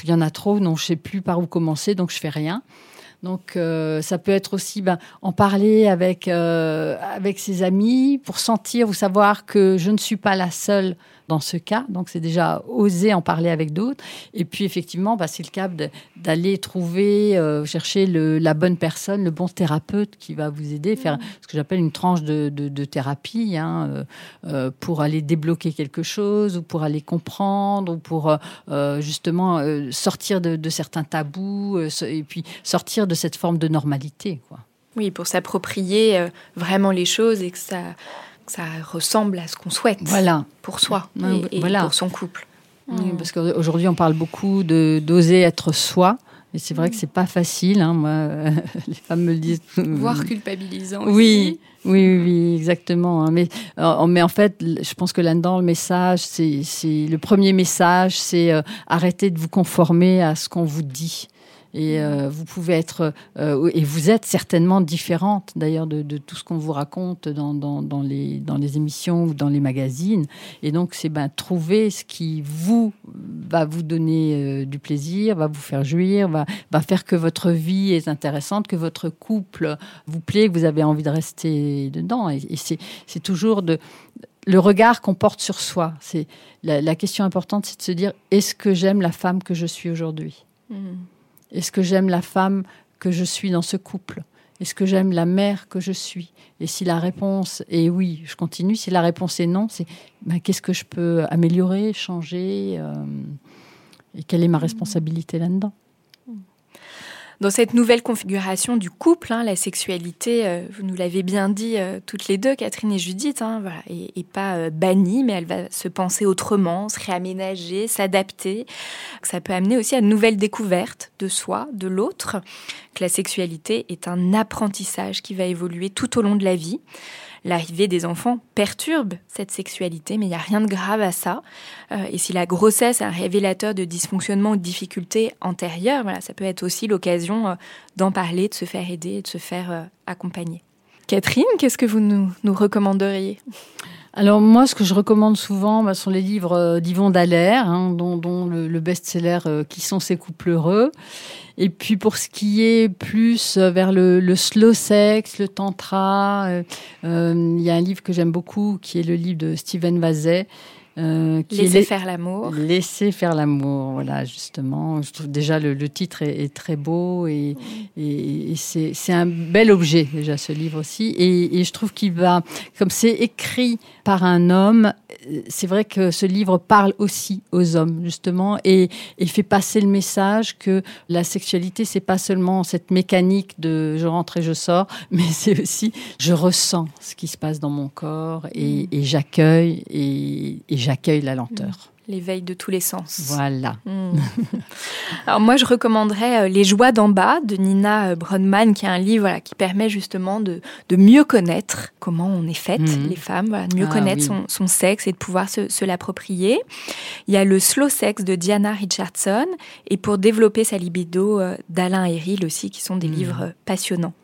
Speaker 2: il y en a trop, non, je sais plus par où commencer, donc je fais rien. Donc euh, ça peut être aussi ben, en parler avec, euh, avec ses amis pour sentir ou savoir que je ne suis pas la seule dans ce cas. Donc c'est déjà oser en parler avec d'autres. Et puis effectivement, bah, c'est le cas de- d'aller trouver, euh, chercher le- la bonne personne, le bon thérapeute qui va vous aider, faire ce que j'appelle une tranche de, de- de thérapie hein, euh, euh, pour aller débloquer quelque chose ou pour aller comprendre ou pour euh, justement sortir de, de certains tabous et puis sortir de cette forme de normalité. Quoi.
Speaker 8: Oui, pour s'approprier vraiment les choses et que ça, ça ressemble à ce qu'on souhaite
Speaker 2: Voilà.
Speaker 8: pour soi et,
Speaker 2: voilà.
Speaker 8: pour son couple.
Speaker 2: Oui, parce qu'aujourd'hui, on parle beaucoup de d'oser être soi. Et c'est vrai que c'est pas facile. hein, moi, les femmes me le disent.
Speaker 3: Voire culpabilisant.
Speaker 2: Oui, oui, oui, oui, exactement. hein. Mais, euh, mais en fait, je pense que là-dedans, le message, c'est c'est- le premier message, c'est euh, arrêter de vous conformer à ce qu'on vous dit. Et euh, vous pouvez être, euh, et vous êtes certainement différente d'ailleurs de, tout ce qu'on vous raconte dans, les, émissions ou dans les magazines. Et donc, c'est ben, trouver ce qui vous va vous donner euh, du plaisir, va vous faire jouir, va, faire que votre vie est intéressante, que votre couple vous plaît, que vous avez envie de rester dedans. Et, c'est, toujours le regard qu'on porte sur soi. C'est la, la question importante, c'est de se dire est-ce que j'aime la femme que je suis aujourd'hui? Est-ce que j'aime la femme que je suis dans ce couple? Est-ce que j'aime la mère que je suis? Et si la réponse est oui, je continue. Si la réponse est non, c'est ben, qu'est-ce que je peux améliorer, changer euh, Et quelle est ma responsabilité là-dedans?
Speaker 8: Dans cette nouvelle configuration du couple, hein, la sexualité, euh, vous nous l'avez bien dit euh, toutes les deux, Catherine et Judith, hein, pas euh, bannie, mais elle va se penser autrement, se réaménager, s'adapter. Ça peut amener aussi à de nouvelles découvertes de soi, de l'autre. Que la sexualité est un apprentissage qui va évoluer tout au long de la vie. L'arrivée des enfants perturbe cette sexualité, mais il n'y a rien de grave à ça. Euh, et si la grossesse est un révélateur de dysfonctionnement ou de difficultés antérieures, voilà, ça peut être aussi l'occasion euh, d'en parler, de se faire aider et de se faire euh, accompagner. Catherine, qu'est-ce que vous nous, recommanderiez?
Speaker 2: Alors moi, ce que je recommande souvent bah, sont les livres euh, d'Yvon Dallaire, hein, dont, le, le best-seller euh, Qui sont ces couples heureux? Et puis pour ce qui est plus euh, vers le, slow sex, le tantra, il y a un livre que j'aime beaucoup qui est le livre de Steven Vazet. Euh, qui
Speaker 8: Laisser faire l'amour.
Speaker 2: Laisser faire l'amour, voilà, justement. Je trouve déjà le, le titre est, est très beau et, et, et c'est un bel objet, déjà, ce livre aussi. Et, et je trouve qu'il va, comme c'est écrit par un homme, euh, c'est vrai que ce livre parle aussi aux hommes, justement, et, et fait passer le message que la sexualité, c'est pas seulement cette mécanique de je rentre et je sors, mais c'est aussi je ressens ce qui se passe dans mon corps et, et j'accueille et, et j'accueille la lenteur.
Speaker 8: L'éveil de tous les sens.
Speaker 2: Voilà.
Speaker 8: Mm. Alors moi, je recommanderais euh, Les joies d'en bas de Nina euh, Bronman, qui est un livre voilà, qui permet justement de, de mieux connaître comment on est faite,
Speaker 2: Mhm.
Speaker 8: les femmes, voilà, de mieux
Speaker 2: Ah,
Speaker 8: connaître
Speaker 2: oui.
Speaker 8: son, son sexe et de pouvoir se, se l'approprier. Il y a Le slow sex de Diana Richardson et Pour développer sa libido euh, d'Alain Héril aussi, qui sont des livres passionnants.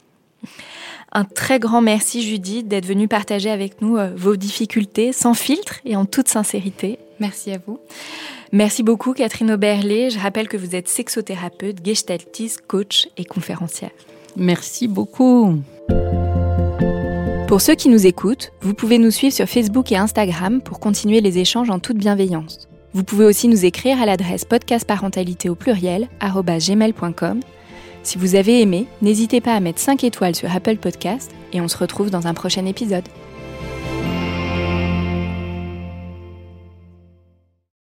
Speaker 8: Un très grand merci Judith d'être venue partager avec nous euh, vos difficultés sans filtre et en toute sincérité.
Speaker 3: Merci à vous.
Speaker 8: Merci beaucoup Catherine Auberlé. Je rappelle que vous êtes sexothérapeute, gestaltiste, coach et conférencière.
Speaker 2: Merci beaucoup.
Speaker 8: Pour ceux qui nous écoutent, vous pouvez nous suivre sur Facebook et Instagram pour continuer les échanges en toute bienveillance. Vous pouvez aussi nous écrire à l'adresse podcastparentalité au pluriel gmail.com. Si vous avez aimé, n'hésitez pas à mettre 5 étoiles sur Apple Podcast et on se retrouve dans un prochain épisode.